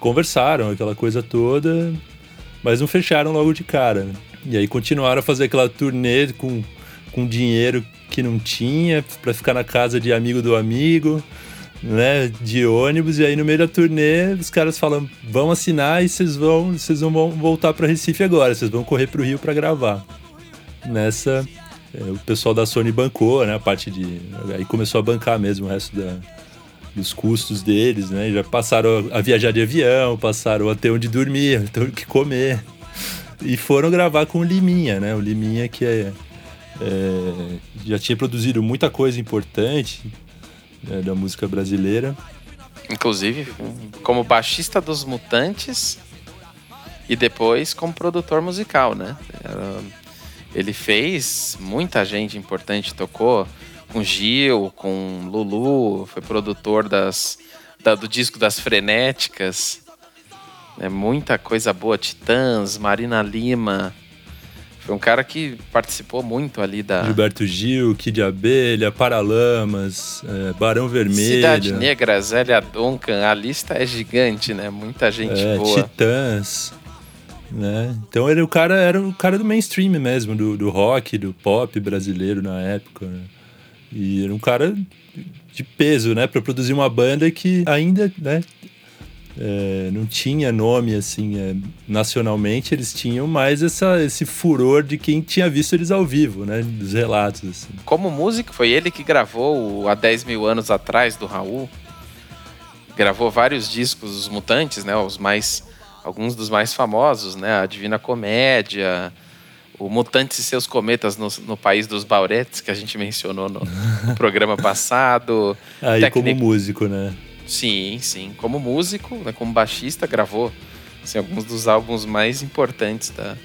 conversaram aquela coisa toda mas não fecharam logo de cara. Né? E aí continuaram a fazer aquela turnê com, com dinheiro que não tinha, para ficar na casa de amigo do amigo, né, de ônibus, e aí no meio da turnê os caras falam: "Vão assinar e vocês vão, vocês vão voltar para Recife agora, vocês vão correr para o Rio para gravar". Nessa o pessoal da Sony bancou, né, a parte de aí começou a bancar mesmo o resto da dos custos deles, né? Já passaram a viajar de avião, passaram a ter onde dormir, ter o que comer. E foram gravar com o Liminha, né? O Liminha que é, é já tinha produzido muita coisa importante né, da música brasileira. Inclusive como baixista dos Mutantes e depois como produtor musical, né? Ele fez, muita gente importante tocou com Gil, com Lulu, foi produtor das, da, do disco das Frenéticas. É muita coisa boa, Titãs, Marina Lima. Foi um cara que participou muito ali da. Gilberto Gil, Kid Abelha, Paralamas, é, Barão Vermelho. Cidade Negra, Zélia Duncan, a lista é gigante, né? Muita gente é, boa. Titãs. Né? Então ele o cara era o cara do mainstream mesmo, do, do rock, do pop brasileiro na época. Né? E era um cara de peso, né? Para produzir uma banda que ainda, né? É, não tinha nome assim é, nacionalmente, eles tinham mais essa, esse furor de quem tinha visto eles ao vivo, né? Dos relatos. Assim. Como músico, foi ele que gravou há 10 mil anos atrás do Raul. Gravou vários discos dos Mutantes, né? Os mais. Alguns dos mais famosos, né? A Divina Comédia, o Mutantes e seus Cometas no, no País dos Bauretes, que a gente mencionou no, no programa passado. Aí como músico, né? Sim, sim. Como músico, né, como baixista, gravou assim, alguns dos álbuns mais importantes da,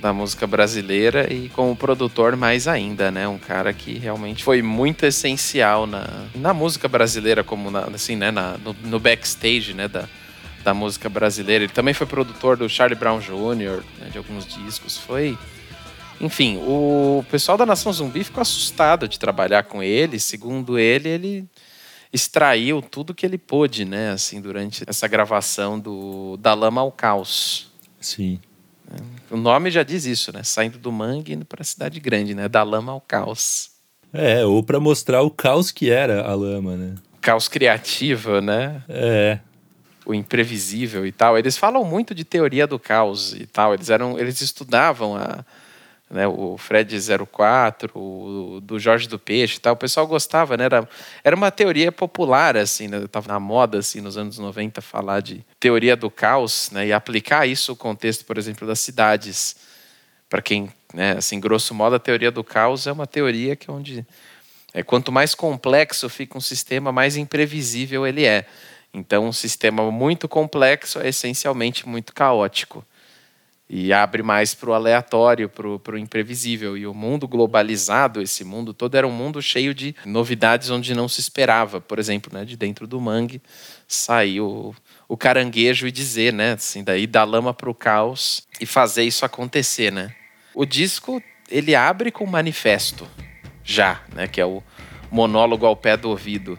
da música brasileira e como produtor mais ainda, né? Um cara que realmente foi muito essencial na, na música brasileira, como na, assim, né? Na, no, no backstage, né? Da, da música brasileira. Ele também foi produtor do Charlie Brown Jr., né, de alguns discos. Foi. Enfim, o pessoal da Nação Zumbi ficou assustado de trabalhar com ele. Segundo ele, ele extraiu tudo que ele pôde, né, assim, durante essa gravação do Da Lama ao Caos. Sim. O nome já diz isso, né? Saindo do mangue e indo para a cidade grande, né? Da lama ao caos. É, ou para mostrar o caos que era a lama, né? Caos criativo, né? É. O imprevisível e tal. Eles falam muito de teoria do caos e tal. Eles eram, eles estudavam a, né, o Fred 04, o do Jorge do Peixe e tal, o pessoal gostava, né? Era, era uma teoria popular, assim, né? Tava na moda, assim, nos anos 90, falar de teoria do caos, né? E aplicar isso no contexto, por exemplo, das cidades. Para quem, né, assim, grosso modo, a teoria do caos é uma teoria que é onde é, quanto mais complexo fica um sistema, mais imprevisível ele é. Então, um sistema muito complexo é essencialmente muito caótico e abre mais para o aleatório, para o imprevisível. E o mundo globalizado, esse mundo todo, era um mundo cheio de novidades onde não se esperava. Por exemplo, né, de dentro do mangue saiu o caranguejo e dizer, né, assim, daí da lama para o caos e fazer isso acontecer, né. O disco ele abre com um manifesto, já, né, que é o monólogo ao pé do ouvido.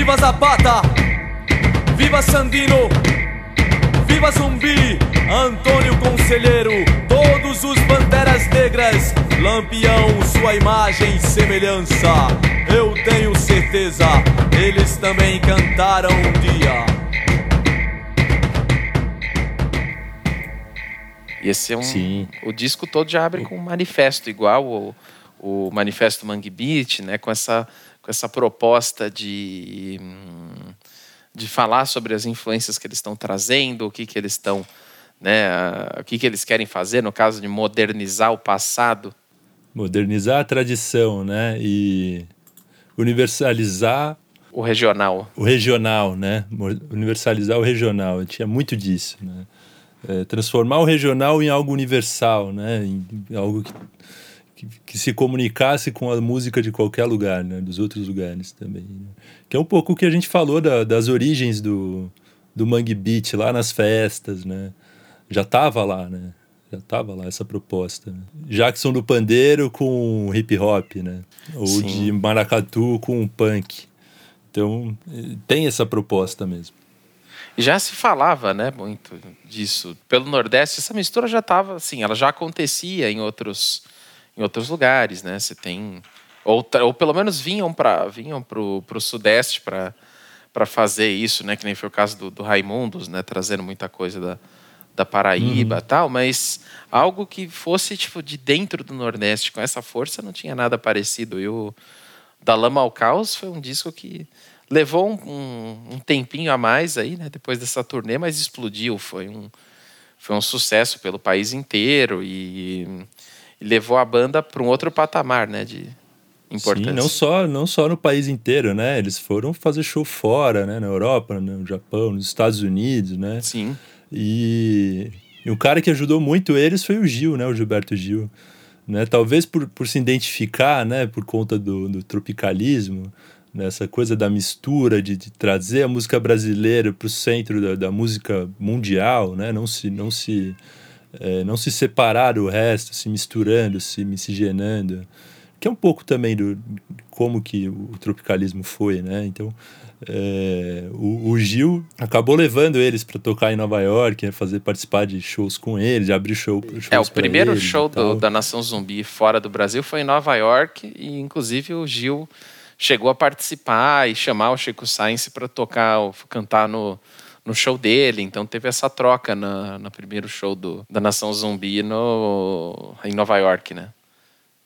Viva Zapata! Viva Sandino! Viva Zumbi! Antônio Conselheiro! Todos os Banderas Negras! Lampião, sua imagem e semelhança! Eu tenho certeza, eles também cantaram um dia. E esse é um. Sim. O disco todo já abre com um manifesto, igual o, o Manifesto Mangue Beat, né? Com essa, com essa proposta de. de falar sobre as influências que eles estão trazendo, o que, que eles estão. Né, o que, que eles querem fazer, no caso de modernizar o passado. Modernizar a tradição, né? E universalizar O regional. o regional, né? Universalizar o regional. Tinha muito disso, né? É, transformar o regional em algo universal, né? Em algo que, que, que se comunicasse com a música de qualquer lugar, né? Dos outros lugares também. né? Que é um pouco o que a gente falou da- das origens do, do Mangue Beat lá nas festas, né? Já tava lá, né? Já tava lá essa proposta. Né? Jackson do Pandeiro com hip hop, né? Ou Sim. de maracatu com punk. Então, tem essa proposta mesmo. Já se falava, né, muito disso. Pelo Nordeste, essa mistura já estava, assim, ela já acontecia em outros, em outros lugares, né? Você tem ou, ou pelo menos vinham para vinham pro, pro Sudeste para para fazer isso, né? Que nem foi o caso do, do Raimundos, né? Trazendo muita coisa da, da Paraíba e tal, mas algo que fosse tipo de dentro do Nordeste com essa força não tinha nada parecido. E o da Lama ao Caos foi um disco que levou um, um- um tempinho a mais aí, né? Depois dessa turnê, mas explodiu. Foi um, foi um sucesso pelo país inteiro e levou a banda para um outro patamar, né? De importância. Sim, não só, não só no país inteiro, né? Eles foram fazer show fora, né? Na Europa, no Japão, nos Estados Unidos, né? Sim. E, e um cara que ajudou muito eles foi o Gil, né? O Gilberto Gil. Né? Talvez por, por se identificar, né? Por conta do, do tropicalismo, nessa coisa da mistura, de, de trazer a música brasileira para o centro da, da música mundial, né? Não se, não se, eh, não se separar do resto, se misturando, se miscigenando. Que é um pouco também do como que o tropicalismo foi, né? Então, é, o, o Gil acabou levando eles para tocar em Nova York, fazer participar de shows com eles, abrir show. shows É, o primeiro eles show do- da Nação Zumbi fora do Brasil foi em Nova York e, inclusive, o Gil chegou a participar e chamar o Chico Science para tocar, cantar no, no show dele. Então teve essa troca na, no primeiro show do, da Nação Zumbi no, em Nova York, né?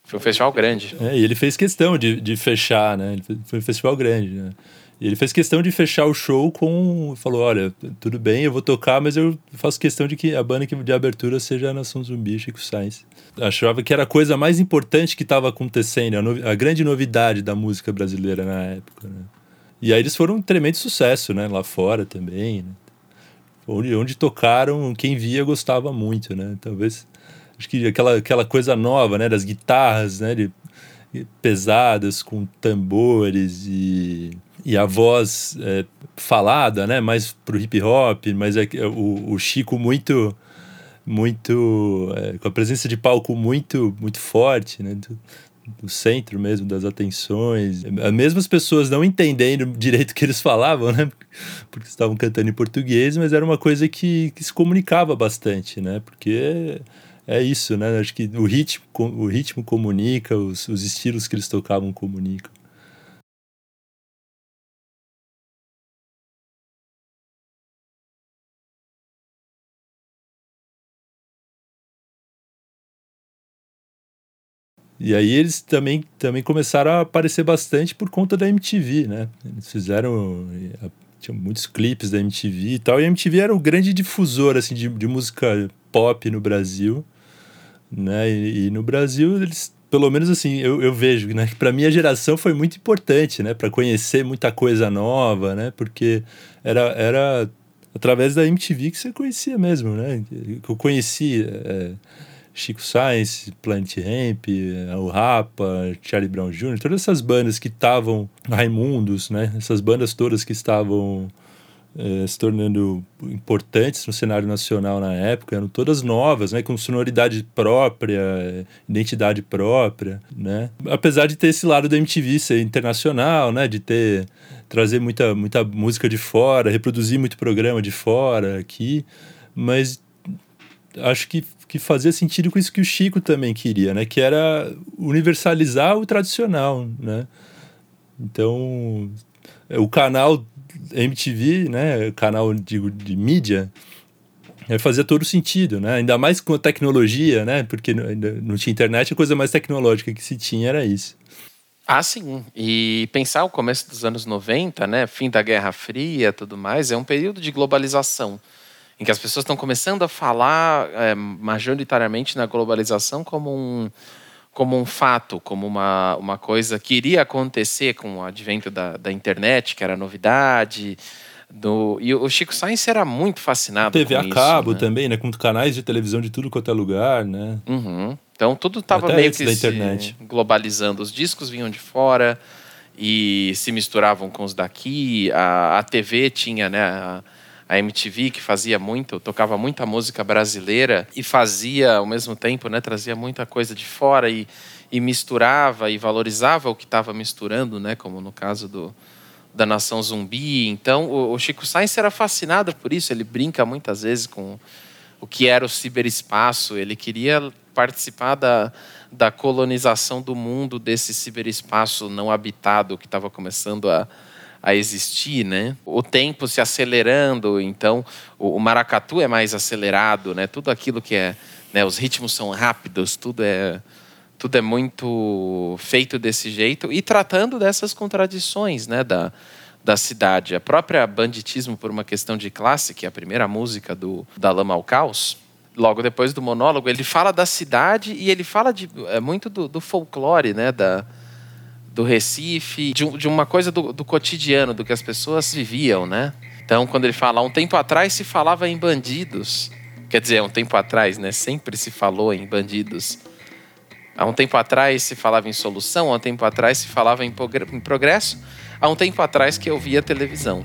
Foi um festival grande. É, e ele fez questão de, de fechar, né? Foi um festival grande, né? E ele fez questão de fechar o show com. Falou: olha, tudo bem, eu vou tocar, mas eu faço questão de que a banda de abertura seja a Nação Zumbi, Chico Sainz. Achava que era a coisa mais importante que estava acontecendo, a, no... a, grande novidade da música brasileira na época. Né? E aí eles foram um tremendo sucesso, né? Lá fora também. Né? Onde, onde tocaram, quem via gostava muito, né? Talvez. Acho que aquela, aquela coisa nova, né? Das guitarras, né? De, pesadas com tambores e e a voz é, falada, né, mais pro hip hop, mas é, o, o Chico muito muito é, com a presença de palco muito muito forte, né, do, centro mesmo das atenções. As mesmas pessoas não entendendo direito o que eles falavam, né, porque estavam cantando em português, mas era uma coisa que, que se comunicava bastante, né, porque é isso, né? Acho que o ritmo, o ritmo comunica, os, os estilos que eles tocavam comunicam. E aí eles também, também começaram a aparecer bastante por conta da MTV, né? Eles fizeram. Tinha muitos clipes da MTV e tal. E a MTV era o grande difusor assim, de, de música pop no Brasil. Né? E, e, no Brasil, eles, pelo menos assim, eu, eu vejo né, que para minha geração foi muito importante, né? Para conhecer muita coisa nova, né? Porque era, era através da MTV que você conhecia mesmo, né? Que eu conheci. É, Chico Science, Plant Ramp, o Rapa, Charlie Brown Jr., todas essas bandas que estavam, Raimundos, né? Essas bandas todas que estavam eh, se tornando importantes no cenário nacional na época, eram todas novas, né, com sonoridade própria, identidade própria, né? Apesar de ter esse lado da MTV ser internacional, né, de ter trazer muita muita música de fora, reproduzir muito programa de fora aqui, mas acho que que fazia sentido com isso que o Chico também queria, né? Que era universalizar o tradicional, né? Então, o canal MTV, né? O canal de, de mídia, é, fazia todo sentido, né? Ainda mais com a tecnologia, né? Porque não tinha internet, a coisa mais tecnológica que se tinha era isso. Ah, sim. E pensar o começo dos anos 90, né? Fim da Guerra Fria, tudo mais, é um período de globalização em que as pessoas estão começando a falar é, majoritariamente na globalização como um, como um fato, como uma, uma coisa que iria acontecer com o advento da, da internet, que era novidade. Do, e o Chico Sainz era muito fascinado TV a cabo né? também, né? Com canais de televisão de tudo quanto é lugar, né? Uhum. Então tudo estava meio que se globalizando. Os discos vinham de fora e se misturavam com os daqui. A, a TV tinha, né? A, a MTV que fazia muito, tocava muita música brasileira e fazia ao mesmo tempo, né, trazia muita coisa de fora e, e misturava e valorizava o que estava misturando, né, como no caso do da Nação Zumbi. Então, o, o Chico Sainz era fascinado por isso. Ele brinca muitas vezes com o que era o ciberespaço. Ele queria participar da, da colonização do mundo desse ciberespaço não habitado que estava começando a, a existir, né? O tempo se acelerando, então o, o maracatu é mais acelerado, né? Tudo aquilo que é, né? Os ritmos são rápidos, tudo é tudo é muito feito desse jeito e tratando dessas contradições, né? Da da cidade. A própria Banditismo por uma questão de classe, que é a primeira música do da Lama ao Caos, logo depois do monólogo, ele fala da cidade e ele fala de, é, muito do, do folclore, né? Da, do Recife, de, de uma coisa do, do, cotidiano, do que as pessoas viviam, né? Então, quando ele fala, um tempo atrás se falava em bandidos. Quer dizer, um tempo atrás, né? Sempre se falou em bandidos. Há um tempo atrás se falava em solução, há um tempo atrás se falava em, progresso, há um tempo atrás que eu via televisão.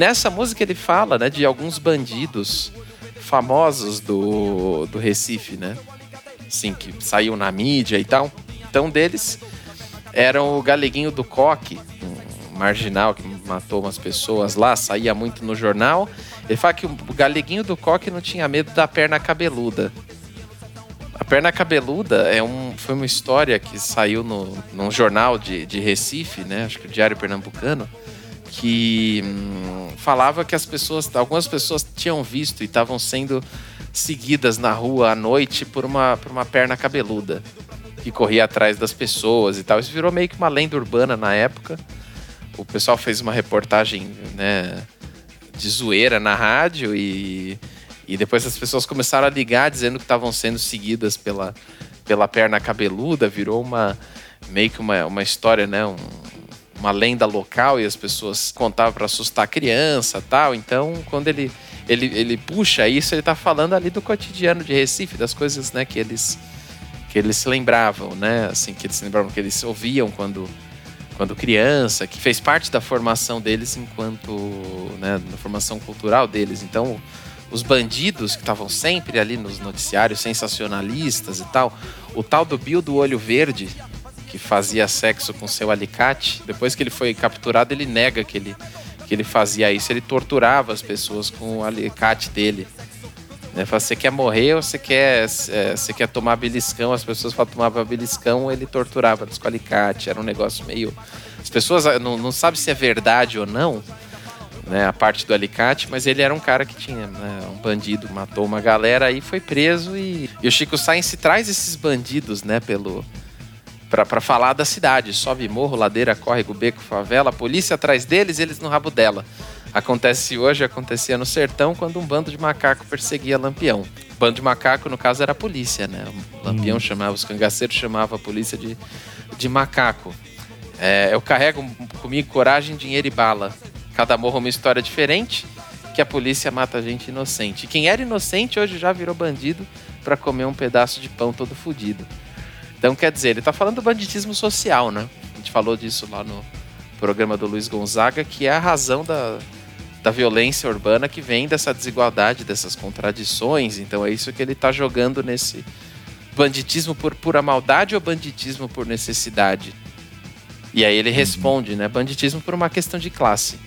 Nessa música ele fala, né, de alguns bandidos famosos do, do Recife, né? Assim, que saiu na mídia e tal. Então, deles eram o Galeguinho do Coque, um marginal que matou umas pessoas lá, saía muito no jornal. Ele fala que o Galeguinho do Coque não tinha medo da perna cabeluda. A perna cabeluda é um, foi uma história que saiu no, num jornal de, de Recife, né? Acho que o Diário Pernambucano, que hum, falava que as pessoas, algumas pessoas tinham visto e estavam sendo seguidas na rua à noite por uma, por uma perna cabeluda que corria atrás das pessoas e tal. Isso virou meio que uma lenda urbana na época. O pessoal fez uma reportagem, né, de zoeira na rádio e, e depois as pessoas começaram a ligar dizendo que estavam sendo seguidas pela, pela perna cabeluda. Virou uma meio que uma, uma história, né, um, uma lenda local e as pessoas contavam para assustar a criança tal. Então, quando ele, ele, ele puxa isso, ele está falando ali do cotidiano de Recife, das coisas né, que eles que eles se lembravam, né? Assim, que eles se lembravam que eles ouviam quando quando criança, que fez parte da formação deles enquanto, né, na formação cultural deles. Então, os bandidos que estavam sempre ali nos noticiários sensacionalistas e tal, o tal do Bill do olho verde, que fazia sexo com seu alicate, depois que ele foi capturado, ele nega que ele, que ele fazia isso. Ele torturava as pessoas com o alicate dele. Né? Fala, você quer morrer ou você quer, é, você quer tomar beliscão? As pessoas falam tomava beliscão, ele torturava com alicate. Era um negócio meio. As pessoas ah, não, não sabem se é verdade ou não, né, a parte do alicate, mas ele era um cara que tinha né, um bandido, matou uma galera e foi preso. E, e o Chico Sainz traz esses bandidos, né, pelo, para falar da cidade. Sobe morro, ladeira, córrego, beco, favela, a polícia atrás deles, eles no rabo dela. Acontece hoje, acontecia no sertão quando um bando de macaco perseguia Lampião. O bando de macaco, no caso, era a polícia, né? O Lampião hum. chamava, os cangaceiros chamavam a polícia de, de macaco. É, eu carrego comigo coragem, dinheiro e bala. Cada morro uma história diferente, que a polícia mata gente inocente. E quem era inocente hoje já virou bandido para comer um pedaço de pão todo fodido. Então, quer dizer, ele tá falando do banditismo social, né? A gente falou disso lá no programa do Luiz Gonzaga, que é a razão da, da violência urbana que vem dessa desigualdade, dessas contradições. Então é isso que ele está jogando nesse banditismo por pura maldade ou banditismo por necessidade. E aí ele uhum. responde, né? Banditismo por uma questão de classe.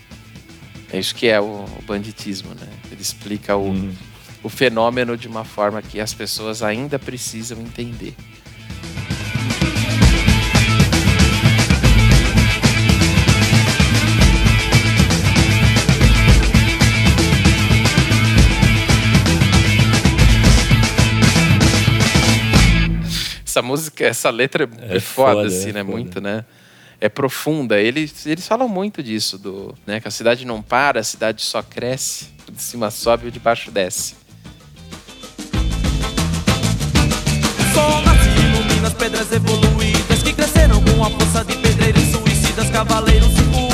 É isso que é o, o banditismo, né? Ele explica o, uhum. o fenômeno de uma forma que as pessoas ainda precisam entender. Essa música, essa letra é, é foda, foda, assim, é né? Foda. Muito, né? É profunda. Eles, eles falam muito disso, do, né? Que a cidade não para, a cidade só cresce. O de cima sobe e o de baixo desce. O sol nasce e ilumina as pedras evoluídas que cresceram com a força de pedreiros suicidas. Cavaleiros circulam,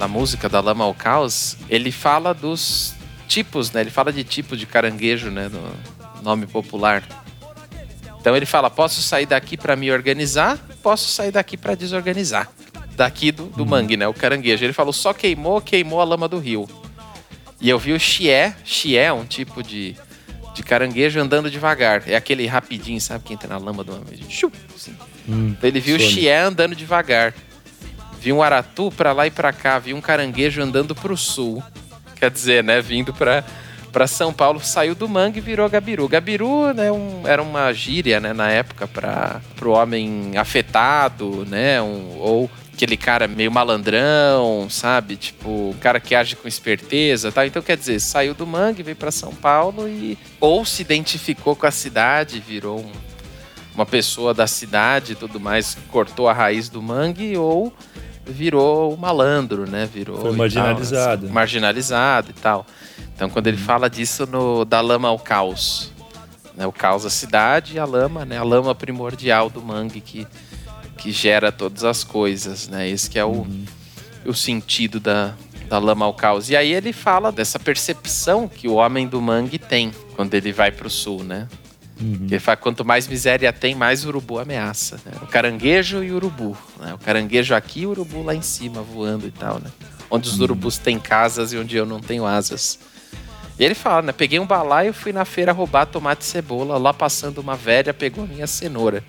Na música da Lama ao Caos, ele fala dos tipos, né? Ele fala de tipo de caranguejo, né? No nome popular. Então ele fala: posso sair daqui para me organizar, posso sair daqui para desorganizar. Daqui do, do uhum. mangue, né? O caranguejo. Ele falou: só queimou, queimou a lama do rio. E eu vi o chié. Chié é um tipo de, de caranguejo andando devagar. É aquele rapidinho, sabe? Que entra na lama do Chup, assim. hum, então ele viu o chié andando devagar. Vi um aratu para lá e para cá. Vi um caranguejo andando pro sul. Quer dizer, né? Vindo para para São Paulo, saiu do mangue e virou Gabiru. Gabiru né, um, era uma gíria né, na época para o homem afetado, né, um, ou aquele cara meio malandrão, sabe? Tipo, um cara que age com esperteza tal. Então, quer dizer, saiu do mangue, veio para São Paulo e ou se identificou com a cidade, virou um, uma pessoa da cidade e tudo mais, cortou a raiz do mangue, ou virou o malandro, né? Virou Foi marginalizado. Tal, assim, marginalizado e tal. Então quando ele fala disso no da lama ao caos, né? O caos a cidade e a lama, né? A lama primordial do mangue que que gera todas as coisas, né? Esse que é o, o sentido da, da lama ao caos. E aí ele fala dessa percepção que o homem do mangue tem quando ele vai para o sul, né? Uhum. Ele fala quanto mais miséria tem, mais urubu ameaça. né? O caranguejo e o urubu. né? O caranguejo aqui e o urubu lá em cima, voando e tal, né? Onde os urubus têm casas e onde eu não tenho asas. E ele fala, né? Peguei um balaio, fui na feira roubar tomate e cebola. Lá passando uma velha, pegou a minha cenoura.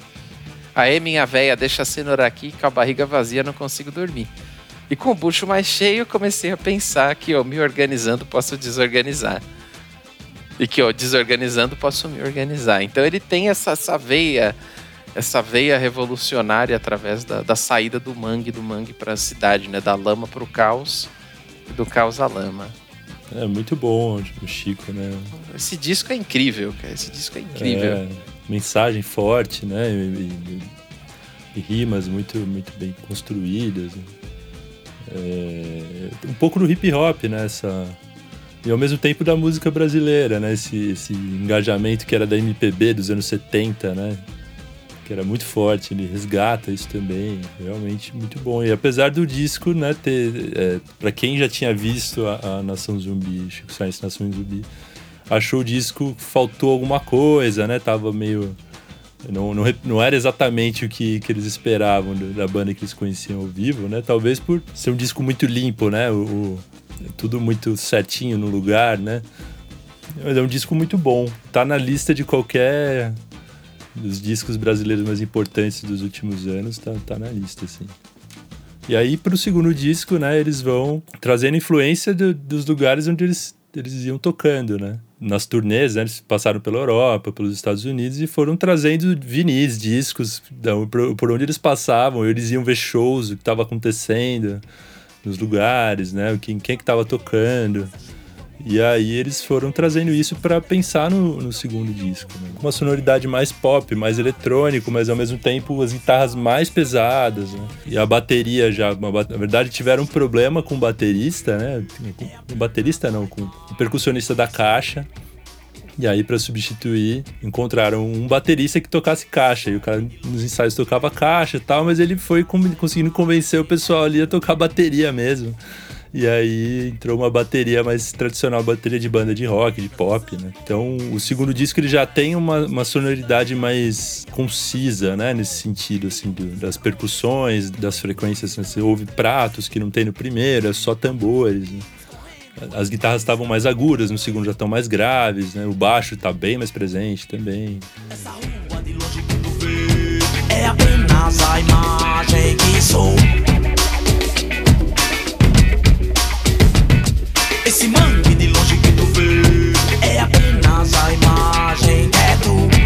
Aí, minha véia, deixa a cenoura aqui, com a barriga vazia não consigo dormir. E com o bucho mais cheio, comecei a pensar que eu me organizando posso desorganizar. E que eu desorganizando posso me organizar. Então ele tem essa, essa veia, essa veia revolucionária através da, da saída do mangue, do mangue para a cidade, né? Da lama para o caos e do caos à lama. É muito bom o Chico, né? Esse disco é incrível, cara. Esse disco é incrível. É, mensagem forte, né? E, e- e rimas muito, muito bem construídas. É, um pouco do hip hop, né? Essa, e ao mesmo tempo da música brasileira, né? Esse, esse engajamento que era da MPB dos anos 70, né? Que era muito forte, ele resgata isso também, realmente muito bom. E apesar do disco, né, ter. É, para quem já tinha visto a, a Nação Zumbi, Chico Science Nação Zumbi, achou o disco faltou alguma coisa, né? Tava meio. Não, não, não era exatamente o que, que eles esperavam da banda que eles conheciam ao vivo, né? Talvez por ser um disco muito limpo, né? O- tudo muito certinho no lugar, né? Mas é um disco muito bom. Tá na lista de qualquer dos discos brasileiros mais importantes dos últimos anos, tá, tá na lista, assim. E aí, pro segundo disco, né, eles vão trazendo influência do- dos lugares onde eles, eles iam tocando, né? Nas turnês, né, eles passaram pela Europa, pelos Estados Unidos e foram trazendo vinis, discos, da- por, por onde eles passavam. Eles iam ver shows, o que estava acontecendo nos lugares, né? Quem, quem que tava tocando. E aí eles foram trazendo isso para pensar no, no segundo disco. Né? Uma sonoridade mais pop, mais eletrônico, mas ao mesmo tempo as guitarras mais pesadas. Né? E a bateria já, uma na verdade, tiveram um problema com o baterista, né? Com o baterista não, com o percussionista da caixa. E aí, para substituir, encontraram um baterista que tocasse caixa. E o cara nos ensaios tocava caixa e tal, mas ele foi conseguindo convencer o pessoal ali a tocar bateria mesmo. E aí entrou uma bateria mais tradicional, bateria de banda de rock, de pop, né? Então o segundo disco ele já tem uma, uma sonoridade mais concisa, né? Nesse sentido, assim, do- das percussões, das frequências. né? Você ouve pratos que não tem no primeiro, é só tambores, né? As guitarras estavam mais agudas, no segundo já estão mais graves, né? O baixo tá bem mais presente também. Essa rua de longe que tu vê é apenas a imagem que sou. Esse mangue de longe que tu vê é apenas a imagem que é tu.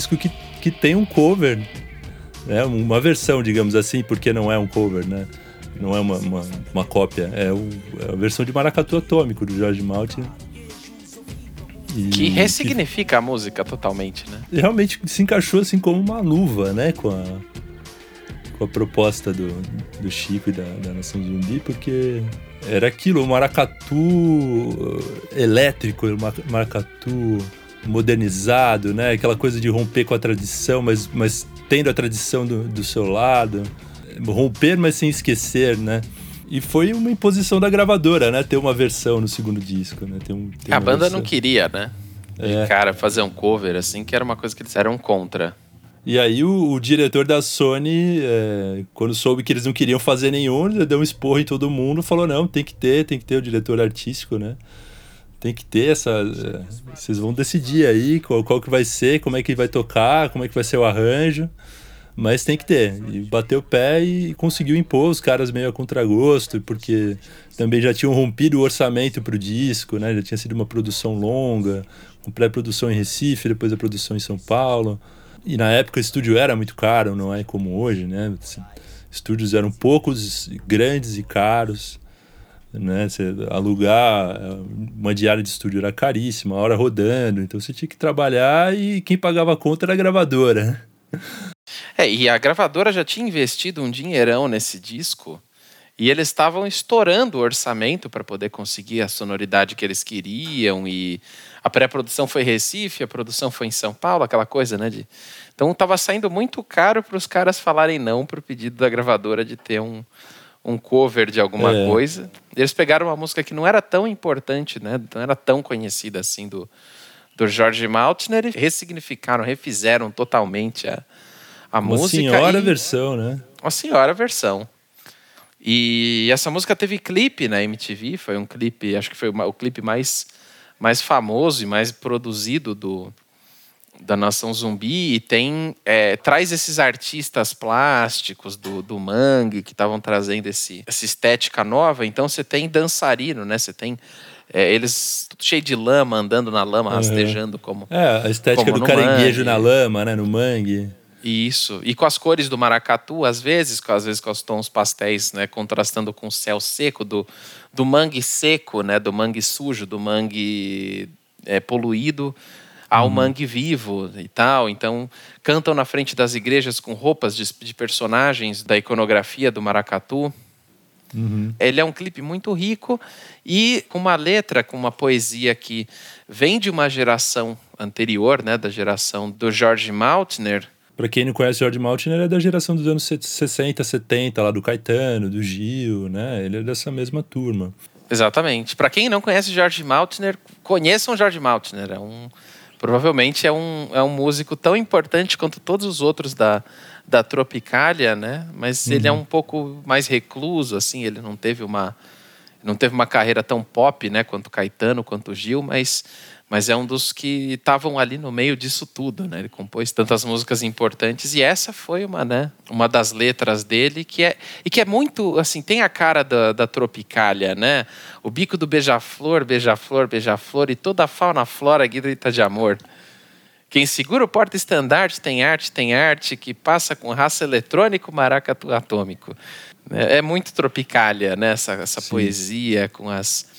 Disco que, que tem um cover, né? Uma versão, digamos assim, porque não é um cover, né? Não é uma, uma, uma cópia. É, o- é a versão de Maracatu Atômico, do Jorge Maltin. E- Que ressignifica a música totalmente, né? realmente se encaixou assim como uma luva, né? Com a, com a proposta do, do Chico e da, da Nação Zumbi, porque era aquilo, o maracatu eh, elétrico, o ma- maracatu modernizado, né? Aquela coisa de romper com a tradição, mas, mas tendo a tradição do, do seu lado. Romper, mas sem esquecer, né? E foi uma imposição da gravadora, né? Ter uma versão no segundo disco, né? Ter um, ter A banda versão. não queria, né? É. De cara, fazer um cover assim, que era uma coisa que eles eram contra. E aí o, o diretor da Sony, é, quando soube que eles não queriam fazer nenhum, deu um esporro em todo mundo, falou, não, tem que ter, tem que ter o diretor artístico, né? Tem que ter essa... é, vocês vão decidir aí qual, qual que vai ser, como é que vai tocar, como é que vai ser o arranjo. Mas tem que ter. E bateu o pé e conseguiu impor os caras meio a contragosto, porque também já tinham rompido o orçamento para o disco, né? Já tinha sido uma produção longa, com pré-produção em Recife, depois a produção em São Paulo. E na época o estúdio era muito caro, não é como hoje, né? Estúdios eram poucos, grandes e caros. Né? Você alugar uma diária de estúdio era caríssima, a hora rodando, então você tinha que trabalhar e quem pagava a conta era a gravadora. É, e a gravadora já tinha investido um dinheirão nesse disco e eles estavam estourando o orçamento para poder conseguir a sonoridade que eles queriam e a pré-produção foi em Recife, a produção foi em São Paulo, aquela coisa, né? De... Então estava saindo muito caro para os caras falarem não para o pedido da gravadora de ter um, um cover de alguma é. coisa. Eles pegaram uma música que não era tão importante, né? Não era tão conhecida assim do, do George Maltner e ressignificaram, refizeram totalmente a, a uma música. Uma senhora e... versão, né? Uma senhora versão. E essa música teve clipe na MTV, foi um clipe, acho que foi o clipe mais, mais famoso e mais produzido do, da Nação Zumbi e tem é, traz esses artistas plásticos do, do mangue que estavam trazendo esse, essa estética nova. Então você tem dançarino, né? Você tem é, eles tudo cheio de lama, andando na lama, uhum. rastejando como. É, a estética do caranguejo mangue. na lama, né? No mangue. Isso. E com as cores do maracatu, às vezes, às vezes com os tons pastéis, né, contrastando com o céu seco do, do mangue seco, né, do mangue sujo, do mangue é, poluído ao uhum. mangue vivo e tal. Então, cantam na frente das igrejas com roupas de, de personagens da iconografia do maracatu. Uhum. Ele é um clipe muito rico e com uma letra, com uma poesia que vem de uma geração anterior, né, da geração do George Maltner, Pra quem não conhece George Martin, ele é da geração dos anos 60, 70, lá do Caetano, do Gil, né? Ele é dessa mesma turma. Exatamente. Para quem não conhece George Maltner, conheçam George Maltner. É um, provavelmente é um, é um músico tão importante quanto todos os outros da, da Tropicália, né? Mas uhum. ele é um pouco mais recluso, assim. Ele não teve uma não teve uma carreira tão pop, né? Quanto Caetano, quanto Gil, mas mas é um dos que estavam ali no meio disso tudo, né? Ele compôs tantas músicas importantes e essa foi uma, né? Uma das letras dele que é e que é muito assim tem a cara da, da Tropicália, né? O bico do beija-flor, beija-flor, beija-flor e toda a fauna flora grita de amor. Quem segura o porta-estandarte tem arte, tem arte que passa com raça eletrônico, maracatu atômico. É, é muito tropicália, né? Essa, essa poesia com as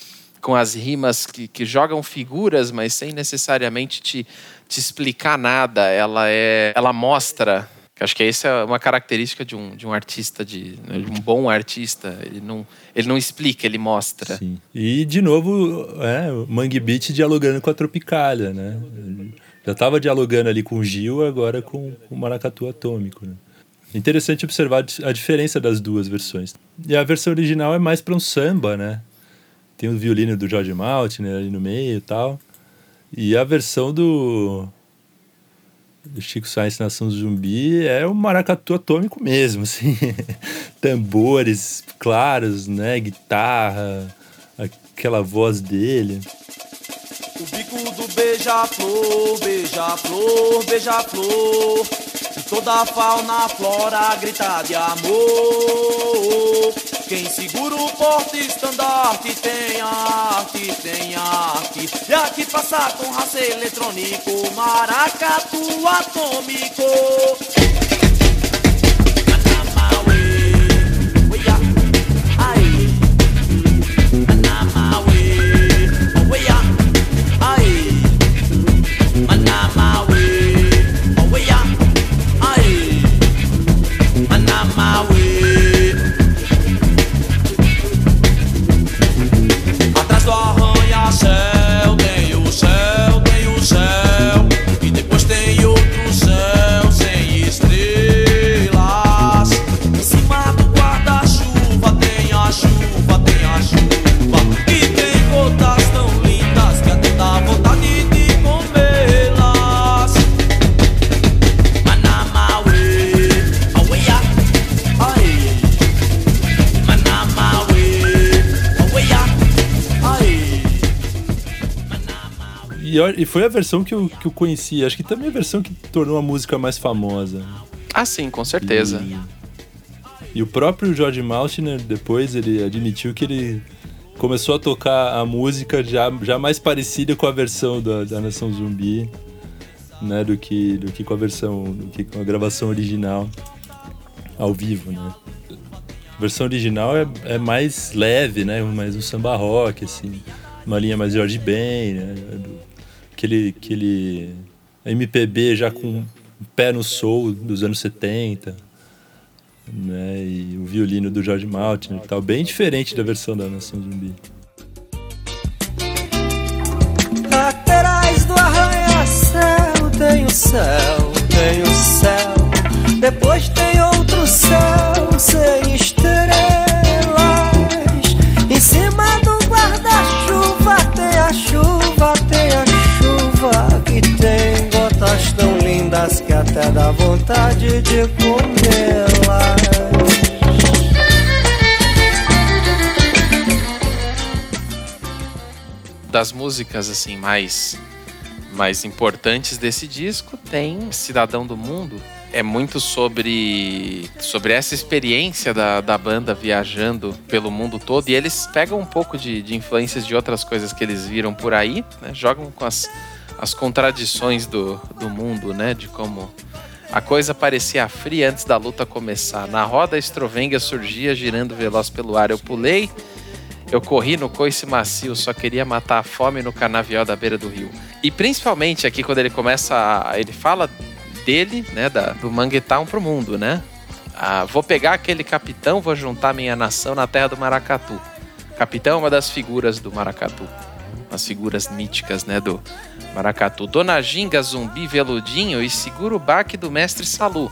com as rimas que, que jogam figuras, mas sem necessariamente te, te explicar nada. Ela é, ela mostra. Acho que essa é uma característica de um, de um artista, de, de um bom artista. Ele não, ele não explica, ele mostra. Sim. E, de novo, é, o Mangue Beat dialogando com a Tropicália, né? Já estava dialogando ali com o Gil, agora com o Maracatu Atômico, né? Interessante observar a diferença das duas versões. E a versão original é mais para um samba, né? Tem o violino do George Maltner ali no meio e tal. E a versão do, do Chico Sainz Nação Zumbi é o maracatu atômico mesmo, assim. Tambores claros, né? Guitarra, aquela voz dele. O bico do beija-flor, beija-flor, beija-flor. E toda a fauna, a flora grita de amor. Quem segura o porta-estandarte tem arte, tem arte. E aqui passa com raça eletrônico, maracatu atômico. E, e, foi a versão que eu, que eu conheci. Acho que também a versão que tornou a música mais famosa. Ah, sim, com certeza. E, e o próprio George Maltner, depois, ele admitiu que ele começou a tocar a música já, já mais parecida com a versão da, da Nação Zumbi, né? Do que, do que com a versão, do que com a gravação original ao vivo, né? A versão original é, é mais leve, né? Mais um samba rock, assim. Uma linha mais George Ben, né? Aquele, aquele MPB já com o pé no soul dos anos 70, né? E o violino do George Martin e tal, bem diferente da versão da Nação Zumbi. Laterais do arranha-céu, tem o céu, tem o céu, depois tem outro céu sem estrelas. Gotas tão lindas que até dá vontade de comê-las. Das músicas assim mais mais importantes desse disco tem Cidadão do Mundo, é muito sobre, sobre essa experiência da, da banda viajando pelo mundo todo. E eles pegam um pouco de, de influências de outras coisas que eles viram por aí, né? jogam com as, as contradições do, do mundo, né? De como a coisa parecia fria antes da luta começar. Na roda, a estrovenga surgia girando veloz pelo ar. Eu pulei, eu corri no coice macio, só queria matar a fome no canavial da beira do rio. E principalmente aqui, quando ele começa a. Ele fala dele, né, da, do Manguetown pro mundo, né? Ah, vou pegar aquele capitão, vou juntar minha nação na terra do Maracatu. Capitão é uma das figuras do Maracatu. As figuras míticas, né, do Maracatu. Dona Ginga, zumbi, veludinho e segura o baque do mestre Salu.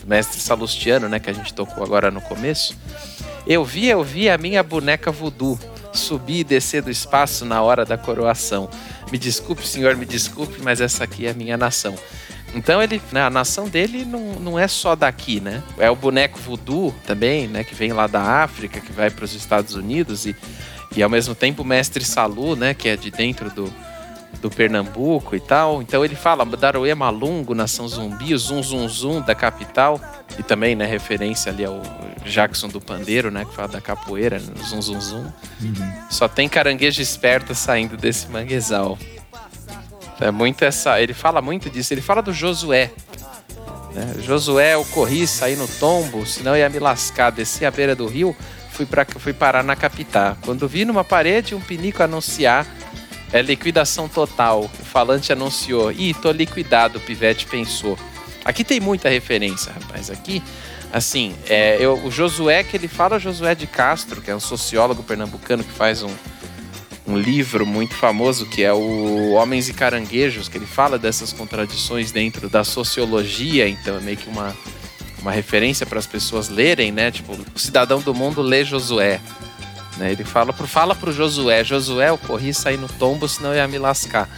Do mestre Salustiano, né, que a gente tocou agora no começo. Eu vi, eu vi a minha boneca voodoo subir e descer do espaço na hora da coroação. Me desculpe, senhor, me desculpe, mas essa aqui é a minha nação. Então ele, né, a nação dele não, não é só daqui, né? É o boneco voodoo também, né? Que vem lá da África, que vai para os Estados Unidos e, e ao mesmo tempo o mestre Salu, né? Que é de dentro do, do Pernambuco e tal. Então ele fala Daroe Malungo, nação zumbi, o zum zum zum da capital. E também, né, referência ali ao Jackson do Pandeiro, né, que fala da capoeira, né, zum zum zum. Uhum. Só tem caranguejo esperto saindo desse manguezal. É muito essa. Ele fala muito disso. Ele fala do Josué. Né? Josué, eu corri, saí no tombo, senão ia me lascar. Desci a beira do rio, fui, pra, fui parar na capital. Quando vi numa parede um pinico anunciar é liquidação total. O falante anunciou. Ih, tô liquidado, o pivete pensou. Aqui tem muita referência, rapaz. Aqui, assim, é, eu, o Josué, que ele fala Josué de Castro, que é um sociólogo pernambucano que faz um, um livro muito famoso que é o Homens e Caranguejos, que ele fala dessas contradições dentro da sociologia, então é meio que uma, uma referência para as pessoas lerem, né? Tipo, o cidadão do mundo lê Josué. Né? Ele fala pro, fala pro Josué, Josué, eu corri sair no tombo, senão eu ia me lascar.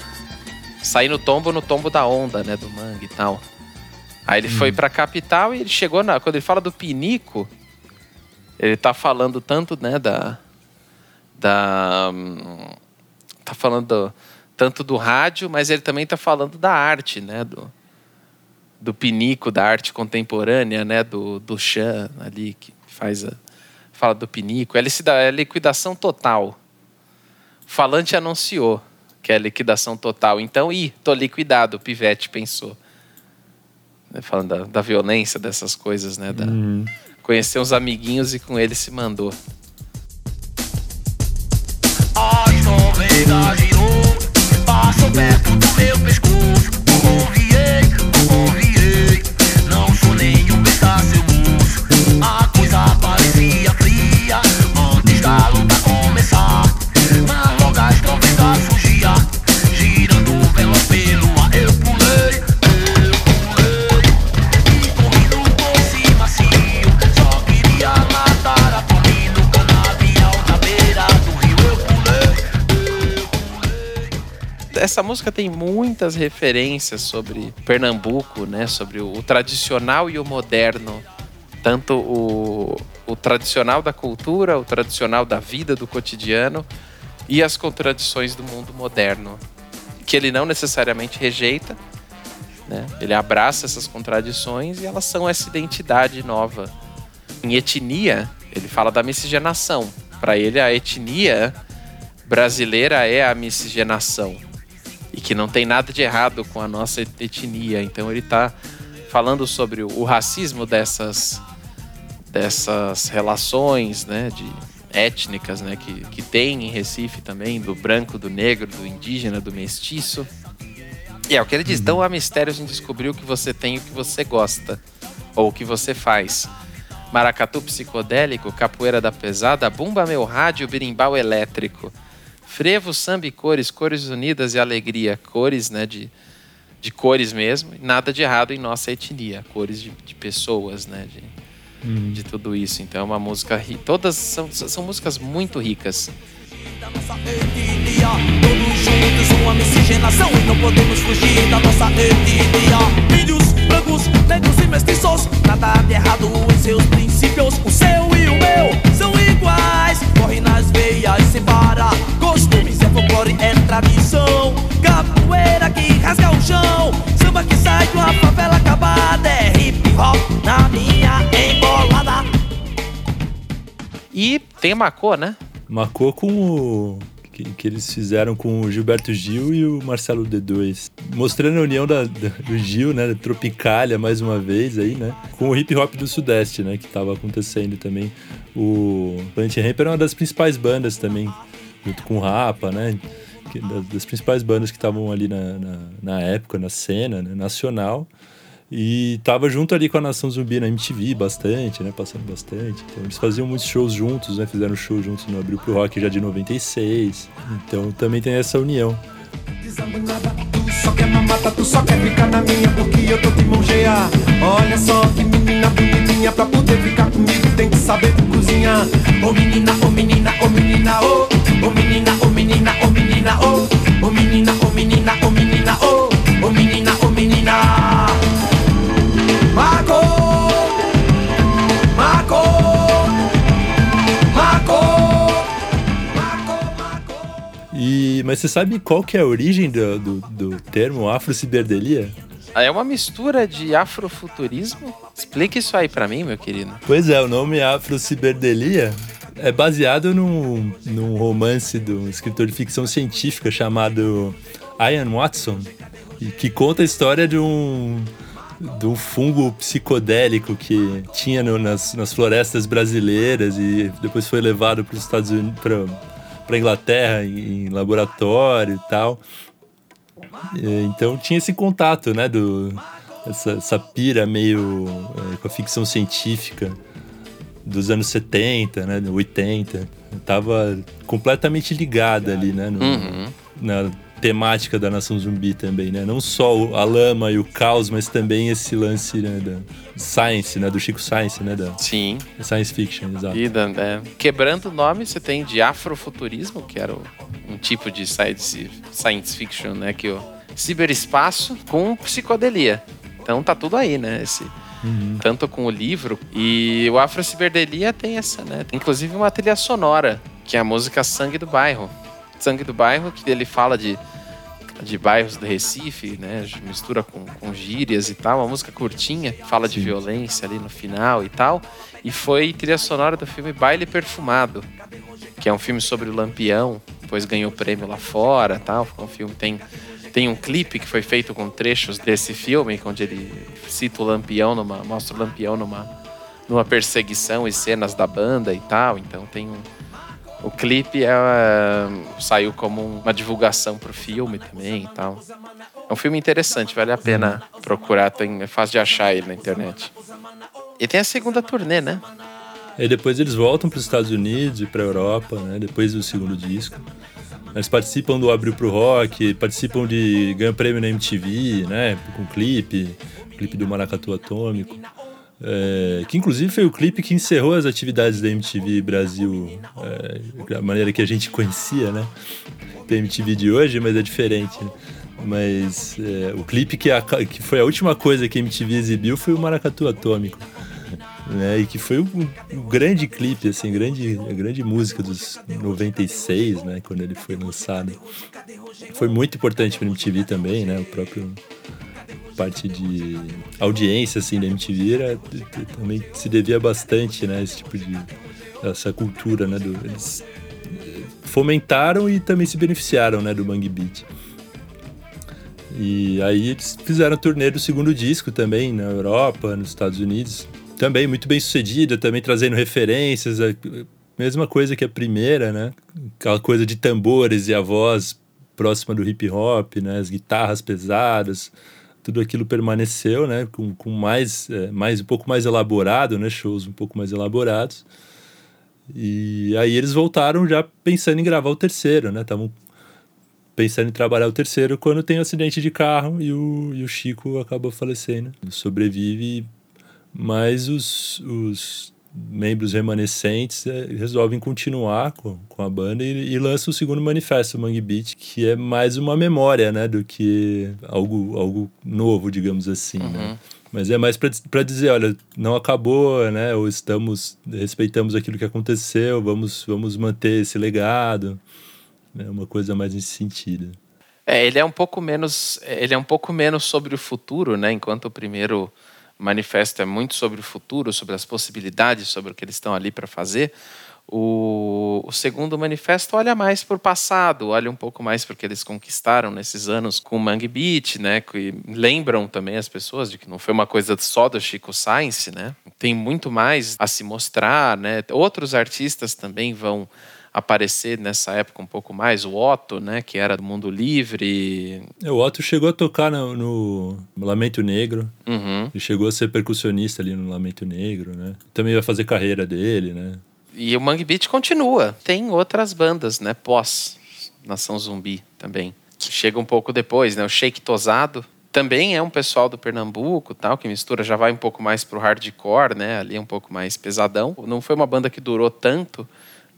Sair no tombo, no tombo da onda, né? Do mangue e tal. Aí ele hum. foi pra capital e ele chegou na. Quando ele fala do pinico, ele tá falando tanto, né, da da tá falando do, tanto do rádio, mas ele também está falando da arte, né? Do, do pinico, da arte contemporânea, né? Do, do Chan ali, que faz a, fala do pinico. É, é liquidação total. O falante anunciou que é liquidação total. Então, ih, tô liquidado, o Pivete pensou. Né, falando da, da, violência dessas coisas, né? Da, uhum. Conhecer uns amiguinhos e com ele se mandou. vida essa música tem muitas referências sobre Pernambuco, né? Sobre o, o tradicional e o moderno. Tanto o, o tradicional da cultura, o tradicional da vida, do cotidiano e as contradições do mundo moderno. que ele não necessariamente rejeita, né? Ele abraça essas contradições e elas são essa identidade nova. Em etnia, ele fala da miscigenação. Para ele, a etnia brasileira é a miscigenação e que não tem nada de errado com a nossa etnia. Então ele está falando sobre o racismo dessas dessas relações, né, de étnicas, né, que, que tem em Recife também, do branco, do negro, do indígena, do mestiço. E é o que ele diz, então há mistérios em descobrir o que você tem e o que você gosta, ou o que você faz. Maracatu psicodélico, capoeira da pesada, bumba meu rádio, birimbau elétrico. Frevo, samba e cores, cores unidas e alegria. Cores, né, de, de cores mesmo. Nada de errado em nossa etnia. Cores de, de pessoas, né, de, Uhum. de tudo isso. Então é uma música ri- todas são, são músicas muito ricas. da nossa etnia Todos juntos uma miscigenação E não podemos fugir da nossa etnia Índios, brancos, negros e mestiços Nada de errado em seus princípios. O seu e o meu são iguais. Corre nas veias sem parar Costumes é folclore, é tradição. Capoeira que rasga o chão. Samba que sai de uma favela acabada. É hip hop na minha embolada. E tem Macô, né? Marcou com o. Que, que eles fizeram com o Gilberto Gil e o Marcelo D2. Mostrando a união da, da- do Gil, né? Da Tropicália, mais uma vez aí, né? Com o hip hop do Sudeste, né? Que tava acontecendo também. O Planet Ramp era uma das principais bandas também, junto com o Rapa, né? das, das principais bandas que estavam ali na, na, na época, na cena né, nacional. E tava junto ali com a Nação Zumbi na MTV bastante, né? Passando bastante. Então eles faziam muitos shows juntos, né? Fizeram show juntos no Abril pro Rock já de 96. Então também tem essa união. Desamanhada, tu só quer mamata, tu só quer ficar na minha porque eu tô te manjear. Olha só que menina bonitinha pra poder ficar comigo tem que saber cozinhar. Ô menina, você sabe qual que é a origem do, do, do termo afro-ciberdelia? É uma mistura de afrofuturismo. Explica isso aí pra mim, meu querido. Pois é, o nome afro-ciberdelia é baseado num, num romance de um escritor de ficção científica chamado Ian Watson, que conta a história de um, de um fungo psicodélico que tinha no- nas, nas florestas brasileiras e depois foi levado para os Estados Unidos, para Inglaterra em, em laboratório e tal. Então tinha esse contato, né, do essa, essa pira meio é, com a ficção científica dos anos 70, né, 80. Tava completamente ligada ali, né, no- Uhum. na temática da Nação Zumbi também, né? Não só a lama e o caos, mas também esse lance né, da science, né, do Chico Science, né, da Sim. science fiction, exato. E, da- é, quebrando o nome, você tem de afrofuturismo, que era um tipo de science, science fiction, né? Que o ciberespaço com psicodelia. Então tá tudo aí, né? Esse, Tanto com o livro. E o Afrociberdelia tem essa, né? Tem inclusive uma trilha sonora, que é a música Sangue do Bairro. Sangue do Bairro, que ele fala de, de bairros do Recife, né? Mistura com, com gírias e tal. Uma música curtinha, fala de violência ali no final e tal. E foi trilha sonora do filme Baile Perfumado, que é um filme sobre o Lampião, depois ganhou prêmio lá fora tal. Um filme tem tem um clipe que foi feito com trechos desse filme, onde ele cita o Lampião numa mostra o Lampião numa numa perseguição e cenas da banda e tal. Então tem um o clipe é, saiu como uma divulgação pro filme também e tal. É um filme interessante, vale a pena procurar, tem, é fácil de achar ele na internet. E tem a segunda turnê, né? Aí depois eles voltam para os Estados Unidos e para Europa, né? Depois do segundo disco. Eles participam do Abril pro Rock, participam de ganham prêmio na MTV, né? Com clipe, clipe do Maracatu Atômico. É, que inclusive foi o clipe que encerrou as atividades da MTV Brasil é, da maneira que a gente conhecia, né? Tem MTV de hoje, mas é diferente. né? Mas é, o clipe que, a- que foi a última coisa que a MTV exibiu foi o Maracatu Atômico. né? E que foi um, um grande clipe, assim, grande, a grande música dos 96, né? Quando ele foi lançado. Foi muito importante para MTV também, né? O próprio parte de audiência assim da MTV era, também se devia bastante, né? Esse tipo de essa cultura, né? Do, eles fomentaram e também se beneficiaram, né? Do Bang Beat. E aí eles fizeram a turnê do segundo disco também na Europa, nos Estados Unidos. Também muito bem sucedida, também trazendo referências, a mesma coisa que a primeira, né? Aquela coisa de tambores e a voz próxima do hip hop, né? As guitarras pesadas, tudo aquilo permaneceu, né? Com, com mais, é, mais um pouco mais elaborado, né? Shows um pouco mais elaborados. E aí eles voltaram já pensando em gravar o terceiro, né? Estavam pensando em trabalhar o terceiro quando tem um acidente de carro e o, e o Chico acaba falecendo. Sobrevive, mas os, os membros remanescentes é, resolvem continuar com, com a banda e, e lançam o segundo manifesto, o Mangue Beat, que é mais uma memória, né, do que algo, algo novo, digamos assim, né? uhum. né? Mas é mais para dizer, olha, não acabou, né? Ou estamos respeitamos aquilo que aconteceu, vamos vamos manter esse legado. É uma coisa mais nesse sentido. É, ele é um pouco menos, ele é um pouco menos sobre o futuro, né? Enquanto o primeiro manifesto é muito sobre o futuro, sobre as possibilidades, sobre o que eles estão ali para fazer. O, o, segundo manifesto olha mais para o passado, olha um pouco mais para o que eles conquistaram nesses anos com o Mangue Beat, né? Que lembram também as pessoas de que não foi uma coisa só do Chico Science, né? Tem muito mais a se mostrar, né? Outros artistas também vão aparecer nessa época um pouco mais, o Otto, né, que era do mundo livre. É, o Otto chegou a tocar no, no Lamento Negro, uhum. e chegou a ser percussionista ali no Lamento Negro, né? Também vai fazer carreira dele, né? E o Mangue Beat continua. Tem outras bandas, né, pós Nação Zumbi também, que chega um pouco depois, né? O Shake Tosado também é um pessoal do Pernambuco, tal, que mistura já vai um pouco mais pro hardcore, né? Ali é um pouco mais pesadão. Não foi uma banda que durou tanto,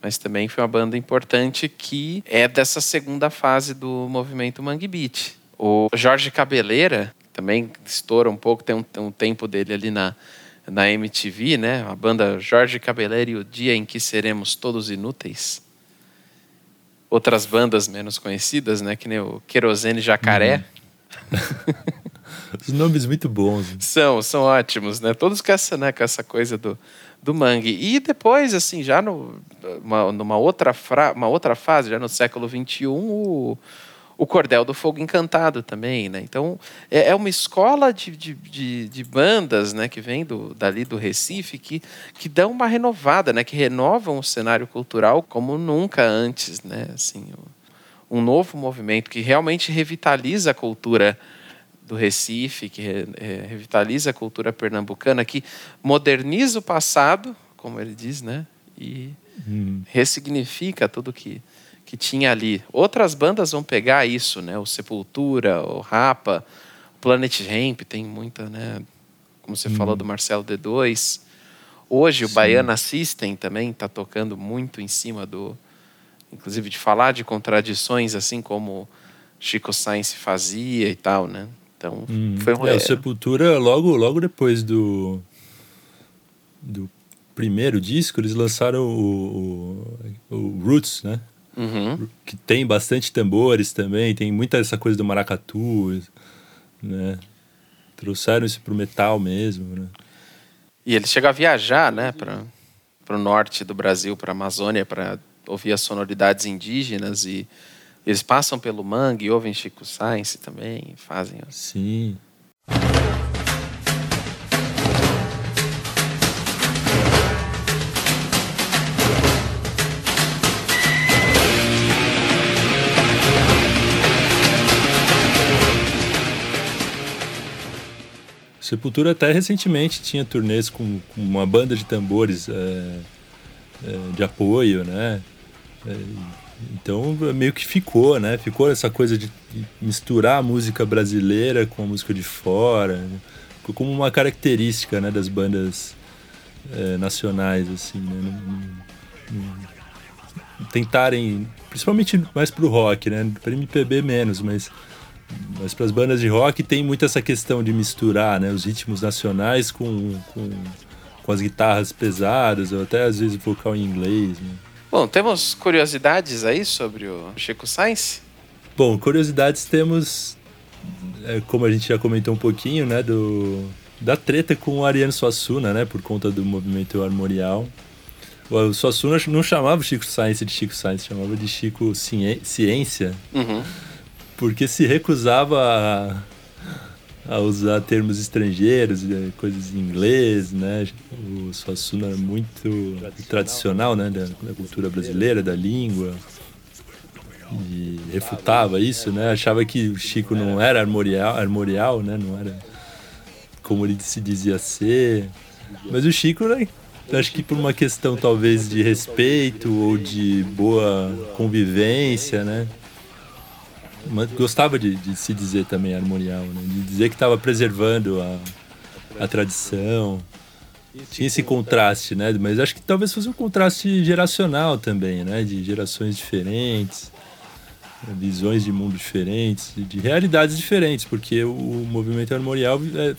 mas também foi uma banda importante que é dessa segunda fase do movimento Mangue Beat. O Jorge Cabeleira também estoura um pouco, tem um, tem um tempo dele ali na, na MTV, né? A banda Jorge Cabeleira e o Dia em que Seremos Todos Inúteis. Outras bandas menos conhecidas, né? Que nem o Querosene Jacaré. Uhum. Os nomes muito bons. São, são ótimos, né? Todos com essa, né, com essa coisa do, do mangue. E depois, assim, já no, uma, numa outra, fra, uma outra fase, já no século XXI, o, o Cordel do Fogo Encantado também, né? Então, é, é uma escola de, de, de, de, bandas, né, que vem do, dali do Recife, que, que dão uma renovada, né? Que renovam o cenário cultural como nunca antes, né? Assim, um novo movimento que realmente revitaliza a cultura do Recife, que é, revitaliza a cultura pernambucana, que moderniza o passado, como ele diz, né? E hum. ressignifica tudo que, que tinha ali. Outras bandas vão pegar isso, né? O Sepultura, o Rapa, o Planet Ramp, tem muita, né? Como você hum. falou do Marcelo D2. Hoje Sim. o Baiana System também está tocando muito em cima do, inclusive de falar de contradições, assim como Chico Sainz fazia e tal, né? Então, hum, foi um É, o Sepultura, logo, logo depois do, do primeiro disco, eles lançaram o, o, o Roots, né? Uhum. Que tem bastante tambores também, tem muita essa coisa do maracatu, né? Trouxeram isso pro metal mesmo, né? E eles chegam a viajar, né, para o norte do Brasil, para a Amazônia, para ouvir as sonoridades indígenas e eles passam pelo Mangue, ouvem Chico Science também, fazem. Sim. Sepultura até recentemente tinha turnês com, com uma banda de tambores é, é, de apoio, né? É, então meio que ficou, né? Ficou essa coisa de misturar a música brasileira com a música de fora, ficou como uma característica, né, das bandas é, nacionais, assim, né? Tentarem, principalmente mais pro rock, né? Para MPB menos, mas mas para as bandas de rock tem muito essa questão de misturar, né, os ritmos nacionais com, com com as guitarras pesadas, ou até às vezes vocal em inglês. Né? Bom, temos curiosidades aí sobre o Chico Sainz? Bom, curiosidades temos, é, como a gente já comentou um pouquinho, né, do, da treta com o Ariano Suassuna, né, por conta do movimento armorial. O Suassuna não chamava o Chico Sainz de Chico Sainz, chamava de Chico Ciência, Uhum. porque se recusava a, a usar termos estrangeiros, eh, coisas em inglês, né? O Suassuna era muito tradicional, né? Da, da cultura brasileira, da língua. E refutava isso, né? Achava que o Chico não era armorial, armorial né? Não era como ele se dizia ser. Mas o Chico, né? acho que por uma questão talvez de respeito ou de boa convivência, né? Gostava de, de se dizer também armorial, né? de dizer que estava preservando a, a tradição. Tinha esse contraste, né? Mas acho que talvez fosse um contraste geracional também, né? De gerações diferentes, visões de mundo diferentes, de realidades diferentes, porque o movimento armorial é,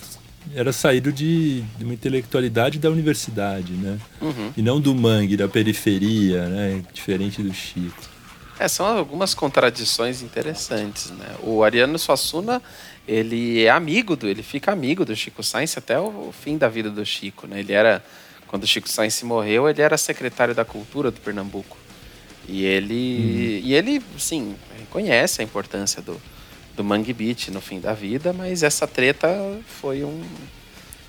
era saído de, de, uma intelectualidade da universidade, né? Uhum. E não do mangue, da periferia, né? Diferente do Chico. É, são algumas contradições interessantes, né? O Ariano Suassuna, ele é amigo do, ele fica amigo do Chico Sainz até o fim da vida do Chico, né? Ele era, quando o Chico Sainz morreu, ele era secretário da Cultura do Pernambuco. E ele, uhum. e ele, sim, reconhece a importância do, do Mangue Beat no fim da vida, mas essa treta foi um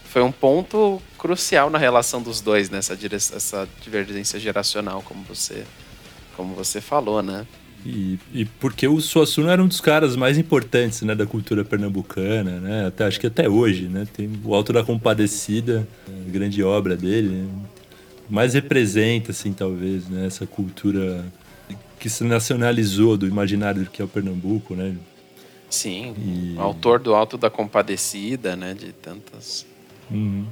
foi um ponto crucial na relação dos dois nessa essa divergência geracional, como você como você falou, né? E, e porque o Suassuna era um dos caras mais importantes né, da cultura pernambucana, né? Até, acho que até hoje, né? Tem o Alto da Compadecida, grande obra dele, né? mais representa, assim, talvez, né? Essa cultura que se nacionalizou do imaginário que é o Pernambuco, né? Sim, e... autor do Alto da Compadecida, né? De tantas... Uhum.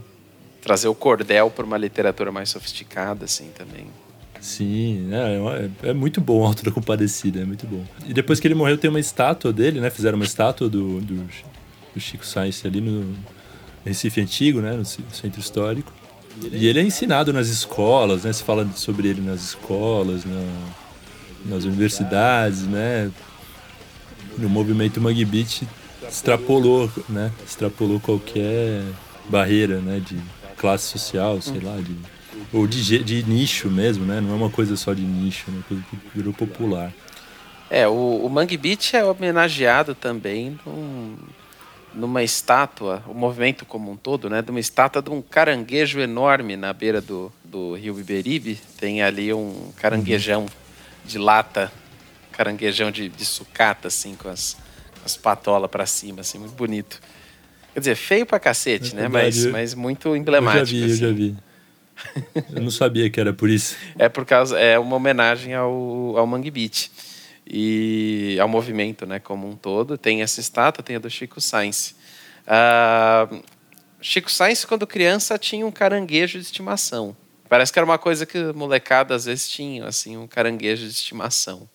Trazer o cordel para uma literatura mais sofisticada, assim, também. Sim, é, é, muito bom o Alto da Compadecida, é muito bom. E depois que ele morreu, tem uma estátua dele, né? Fizeram uma estátua do, do, do Chico Sainz ali no Recife Antigo, né? No centro histórico. E ele é ensinado nas escolas, né? Se fala sobre ele nas escolas, na, nas universidades, né? No movimento Mangue Beat extrapolou, né? Extrapolou qualquer barreira, né? De classe social, sei lá, de ou de, de nicho mesmo, né? Não é uma coisa só de nicho, é uma coisa que virou popular. É, o, o Mangue Beach é homenageado também num, numa estátua, o movimento como um todo, né? De uma estátua de um caranguejo enorme na beira do, do rio Iberibe. Tem ali um caranguejão de lata, caranguejão de, de sucata, assim, com as, as patolas para cima, assim, muito bonito. Quer dizer, feio pra cacete, é né? Mas, mas muito emblemático. Eu já vi, assim. eu já vi. Eu não sabia que era por isso. é por causa é uma homenagem ao, ao Mangue Beat e ao movimento, né, como um todo. Tem essa estátua, tem a do Chico Sainz. Uh, Chico Sainz, quando criança, tinha um caranguejo de estimação. Parece que era uma coisa que molecada às vezes tinha, assim, um caranguejo de estimação.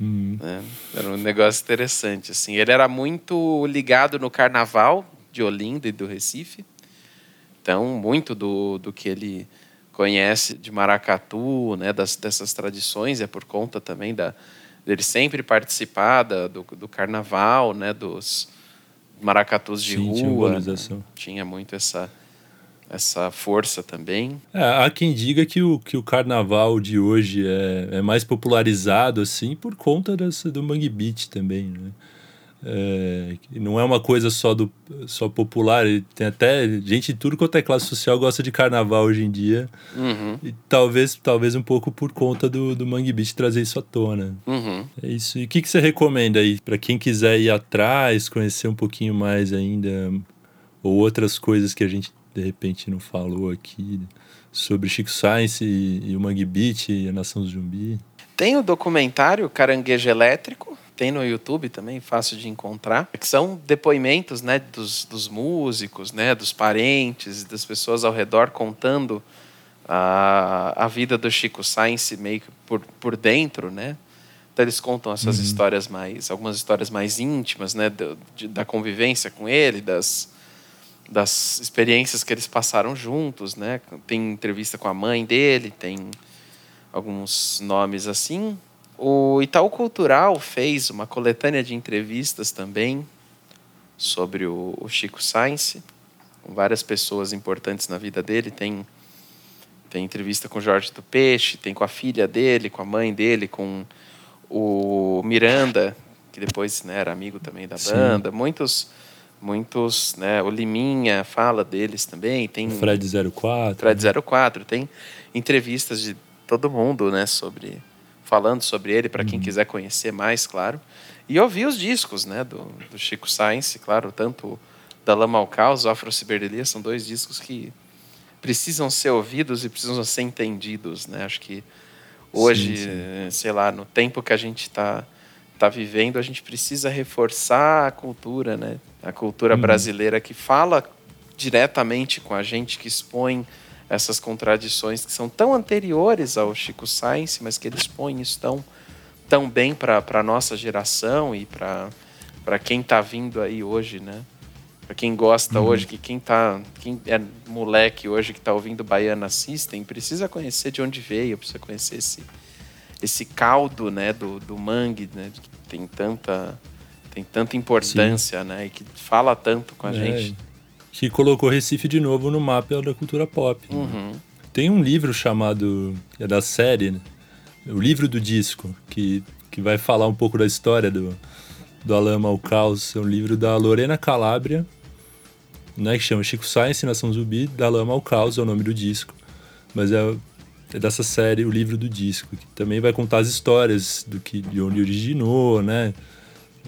Uhum. Né? Era um negócio interessante, assim. Ele era muito ligado no carnaval de Olinda e do Recife. Então, muito do, do que ele conhece de maracatu, né, das, dessas tradições, é por conta também da, dele sempre participar da, do, do carnaval, né, dos maracatus de Sim, rua. Tinha, né? tinha muito essa, essa força também. É, há quem diga que o, que o carnaval de hoje é, é mais popularizado assim por conta dessa, do Mangue Beat também, né? É, não é uma coisa só do só popular, tem até gente de tudo quanto é classe social gosta de carnaval hoje em dia. Uhum. E talvez, talvez um pouco por conta do, do Mangue Beach trazer isso à tona. Uhum. É isso. E o que, que você recomenda aí para quem quiser ir atrás, conhecer um pouquinho mais ainda, ou outras coisas que a gente de repente não falou aqui sobre Chico Science e, e o Mangue Beach e a Nação Zumbi? Tem o documentário Caranguejo Elétrico, tem no YouTube também, fácil de encontrar, que são depoimentos né, dos, dos músicos, né, dos parentes, das pessoas ao redor contando a, a vida do Chico Sainz meio que por, por dentro, né? Então eles contam essas Uhum. histórias mais, algumas histórias mais íntimas, né, de- da convivência com ele, das das experiências que eles passaram juntos, né? Tem entrevista com a mãe dele, tem alguns nomes assim. O Itaú Cultural fez uma coletânea de entrevistas também sobre o, o Chico Science, com várias pessoas importantes na vida dele. Tem, tem entrevista com Jorge do Peixe, tem com a filha dele, com a mãe dele, com o Miranda, que depois né, era amigo também da Sim. banda. Muitos, muitos, né? O Liminha fala deles também. Tem Fred 04. Fred 04, tem entrevistas de todo mundo, né, sobre falando sobre ele para quem quiser conhecer mais, claro. E ouvir os discos, né, do, do Chico Science, claro, tanto da Lama ao Caos, Afro Ciberdelia, são dois discos que precisam ser ouvidos e precisam ser entendidos, né? Acho que hoje, Sim, sim. eh, sei lá, no tempo que a gente está tá vivendo, a gente precisa reforçar a cultura, né? A cultura brasileira que fala diretamente com a gente, que expõe essas contradições que são tão anteriores ao Chico Science, mas que ele expõe isso tão, tão bem para a nossa geração e para quem está vindo aí hoje, né? Para quem gosta hoje, que quem tá, quem é moleque hoje que está ouvindo Baiana System, precisa conhecer de onde veio, precisa conhecer esse, esse caldo, né, do, do mangue, né, que tem tanta tem tanta importância, né, e que fala tanto com a É, gente. Que colocou Recife de novo no mapa da cultura pop. Uhum. Tem um livro chamado. É da série, né? O livro do disco, que, que vai falar um pouco da história do, do Alama ao Caos. É um livro da Lorena Calabria, né? Que chama Chico Science, Nação Zumbi, da Lama ao Caos, é o nome do disco. Mas é, é dessa série, o livro do disco, que também vai contar as histórias do que, de onde originou, né?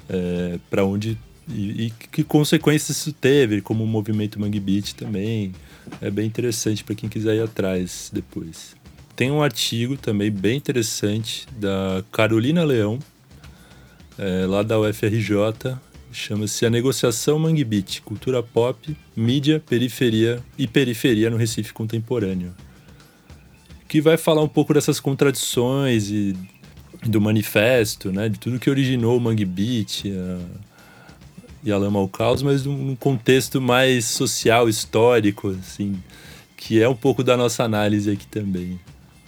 É, para onde e, e que consequências isso teve, como o movimento Mangue Beat também. É bem interessante para quem quiser ir atrás depois. Tem um artigo também bem interessante da Carolina Leão, é, lá da UFRJ, chama-se A Negociação Mangue Beat, Cultura Pop, Mídia, Periferia e Periferia no Recife Contemporâneo. Que vai falar um pouco dessas contradições e do manifesto, né, de tudo que originou o Mangue Beat, a, e a Lama ao Caos, mas num contexto mais social, histórico, assim, que é um pouco da nossa análise aqui também.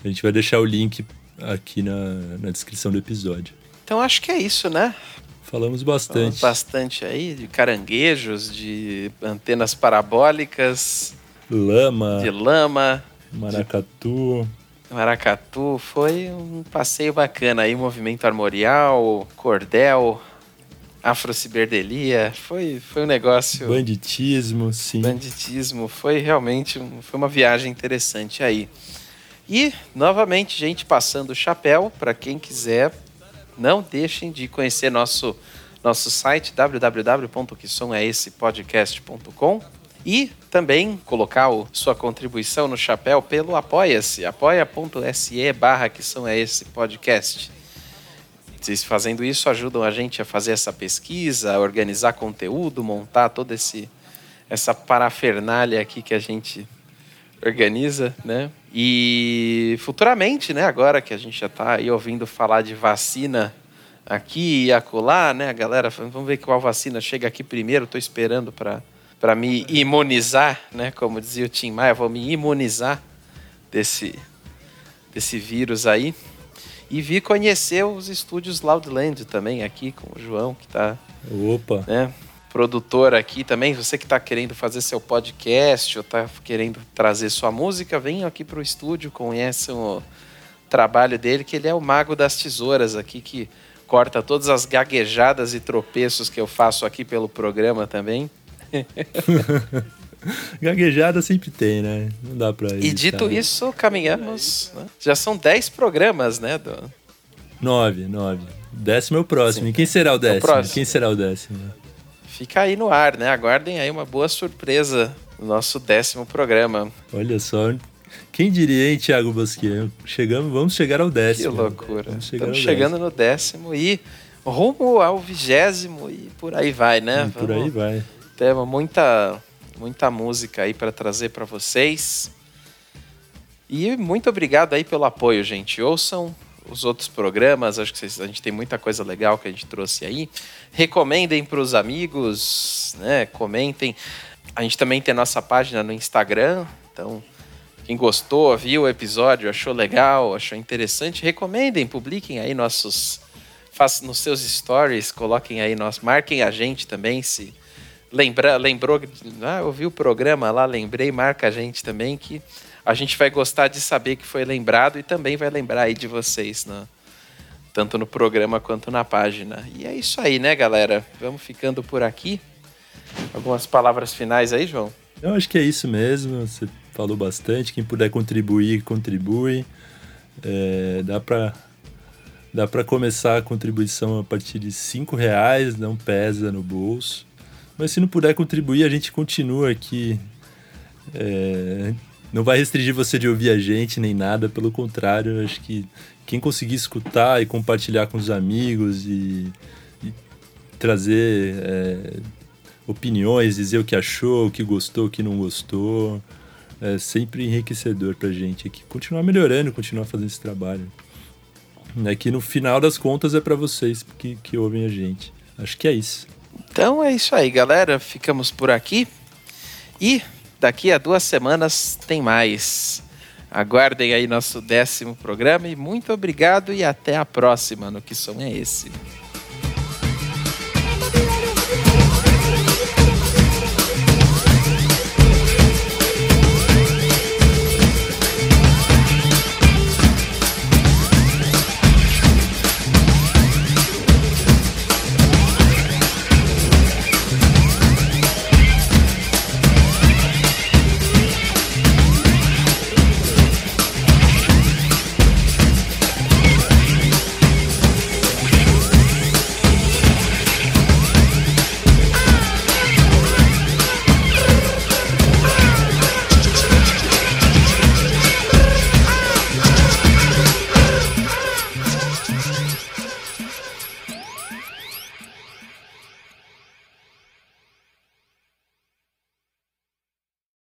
A gente vai deixar o link aqui na, na descrição do episódio. Então acho que é isso, né? Falamos Falamos bastante. bastante aí de caranguejos, de antenas parabólicas, Lama, de lama, maracatu. maracatu. Foi um passeio bacana aí, movimento armorial, cordel, afrociberdelia. Foi, foi um negócio. Banditismo, sim. Banditismo. Foi realmente foi uma viagem interessante aí. E, novamente, gente, passando o chapéu, para quem quiser, não deixem de conhecer nosso, nosso site www.quesomesepodcast.com e também colocar o, sua contribuição no chapéu pelo Apoia-se, apoia.se barra que são é esse podcast. Vocês fazendo isso ajudam a gente a fazer essa pesquisa, a organizar conteúdo, montar toda esse, essa parafernália aqui que a gente organiza, né? E futuramente, né, agora que a gente já está aí ouvindo falar de vacina aqui e acolá, né, a galera, vamos ver qual vacina chega aqui primeiro, estou esperando para para me imunizar, né, como dizia o Tim Maia, vou me imunizar desse desse vírus aí. E vi conhecer os estúdios Loudland também aqui com o João, que está Opa, né? Produtor aqui também, você que está querendo fazer seu podcast ou está querendo trazer sua música, venha aqui para o estúdio, conheçam o trabalho dele, que ele é o mago das tesouras aqui, que corta todas as gaguejadas e tropeços que eu faço aqui pelo programa também. gaguejada sempre tem, né? Não dá pra E dito evitar. isso, caminhamos. né? Já são 10 programas, né? Do... Nove, nove. Décimo é o próximo. E quem será o décimo? próximo. Quem será o décimo? Fica aí no ar, né? Aguardem aí uma boa surpresa no nosso décimo programa. Olha só. Quem diria, hein, Thiago Bosquier? Chegamos, vamos chegar ao Que décimo. loucura. Vamos chegar Estamos chegando no décimo e rumo ao vigésimo e por aí vai, né? décimo. Por aí Vamos- vai. Temos muita, muita música aí para trazer para vocês. E muito obrigado aí pelo apoio, gente. Ouçam os outros programas, acho que vocês- a gente tem muita coisa legal que a gente trouxe aí. Recomendem para os amigos, né? Comentem. A gente também tem nossa página no Instagram, então quem gostou, viu o episódio, achou legal, achou interessante, recomendem, publiquem aí nossos façam nos seus stories, coloquem aí nós, marquem a gente também se lembra, lembrou, ah, ouvi o programa lá, lembrei, marca a gente também que a gente vai gostar de saber que foi lembrado e também vai lembrar aí de vocês, né? tanto no programa quanto na página. E é isso aí, né, galera? Vamos ficando por aqui. Algumas palavras finais aí, João? Eu acho que é isso mesmo. Você falou bastante. Quem puder contribuir, contribui. É, dá para dá para começar a contribuição a partir de cinco reais, não pesa no bolso. Mas se não puder contribuir, a gente continua aqui. É, não vai restringir você de ouvir a gente nem nada, pelo contrário, acho que quem conseguir escutar e compartilhar com os amigos e, e trazer é, opiniões, dizer o que achou, o que gostou, o que não gostou, é sempre enriquecedor pra gente aqui. Continuar melhorando, continuar fazendo esse trabalho. É que no final das contas é para vocês que, que ouvem a gente. Acho que é isso. Então é isso aí, galera. Ficamos por aqui. E daqui a duas semanas tem mais. Aguardem aí nosso décimo programa e muito obrigado e até a próxima no Que Som é Esse.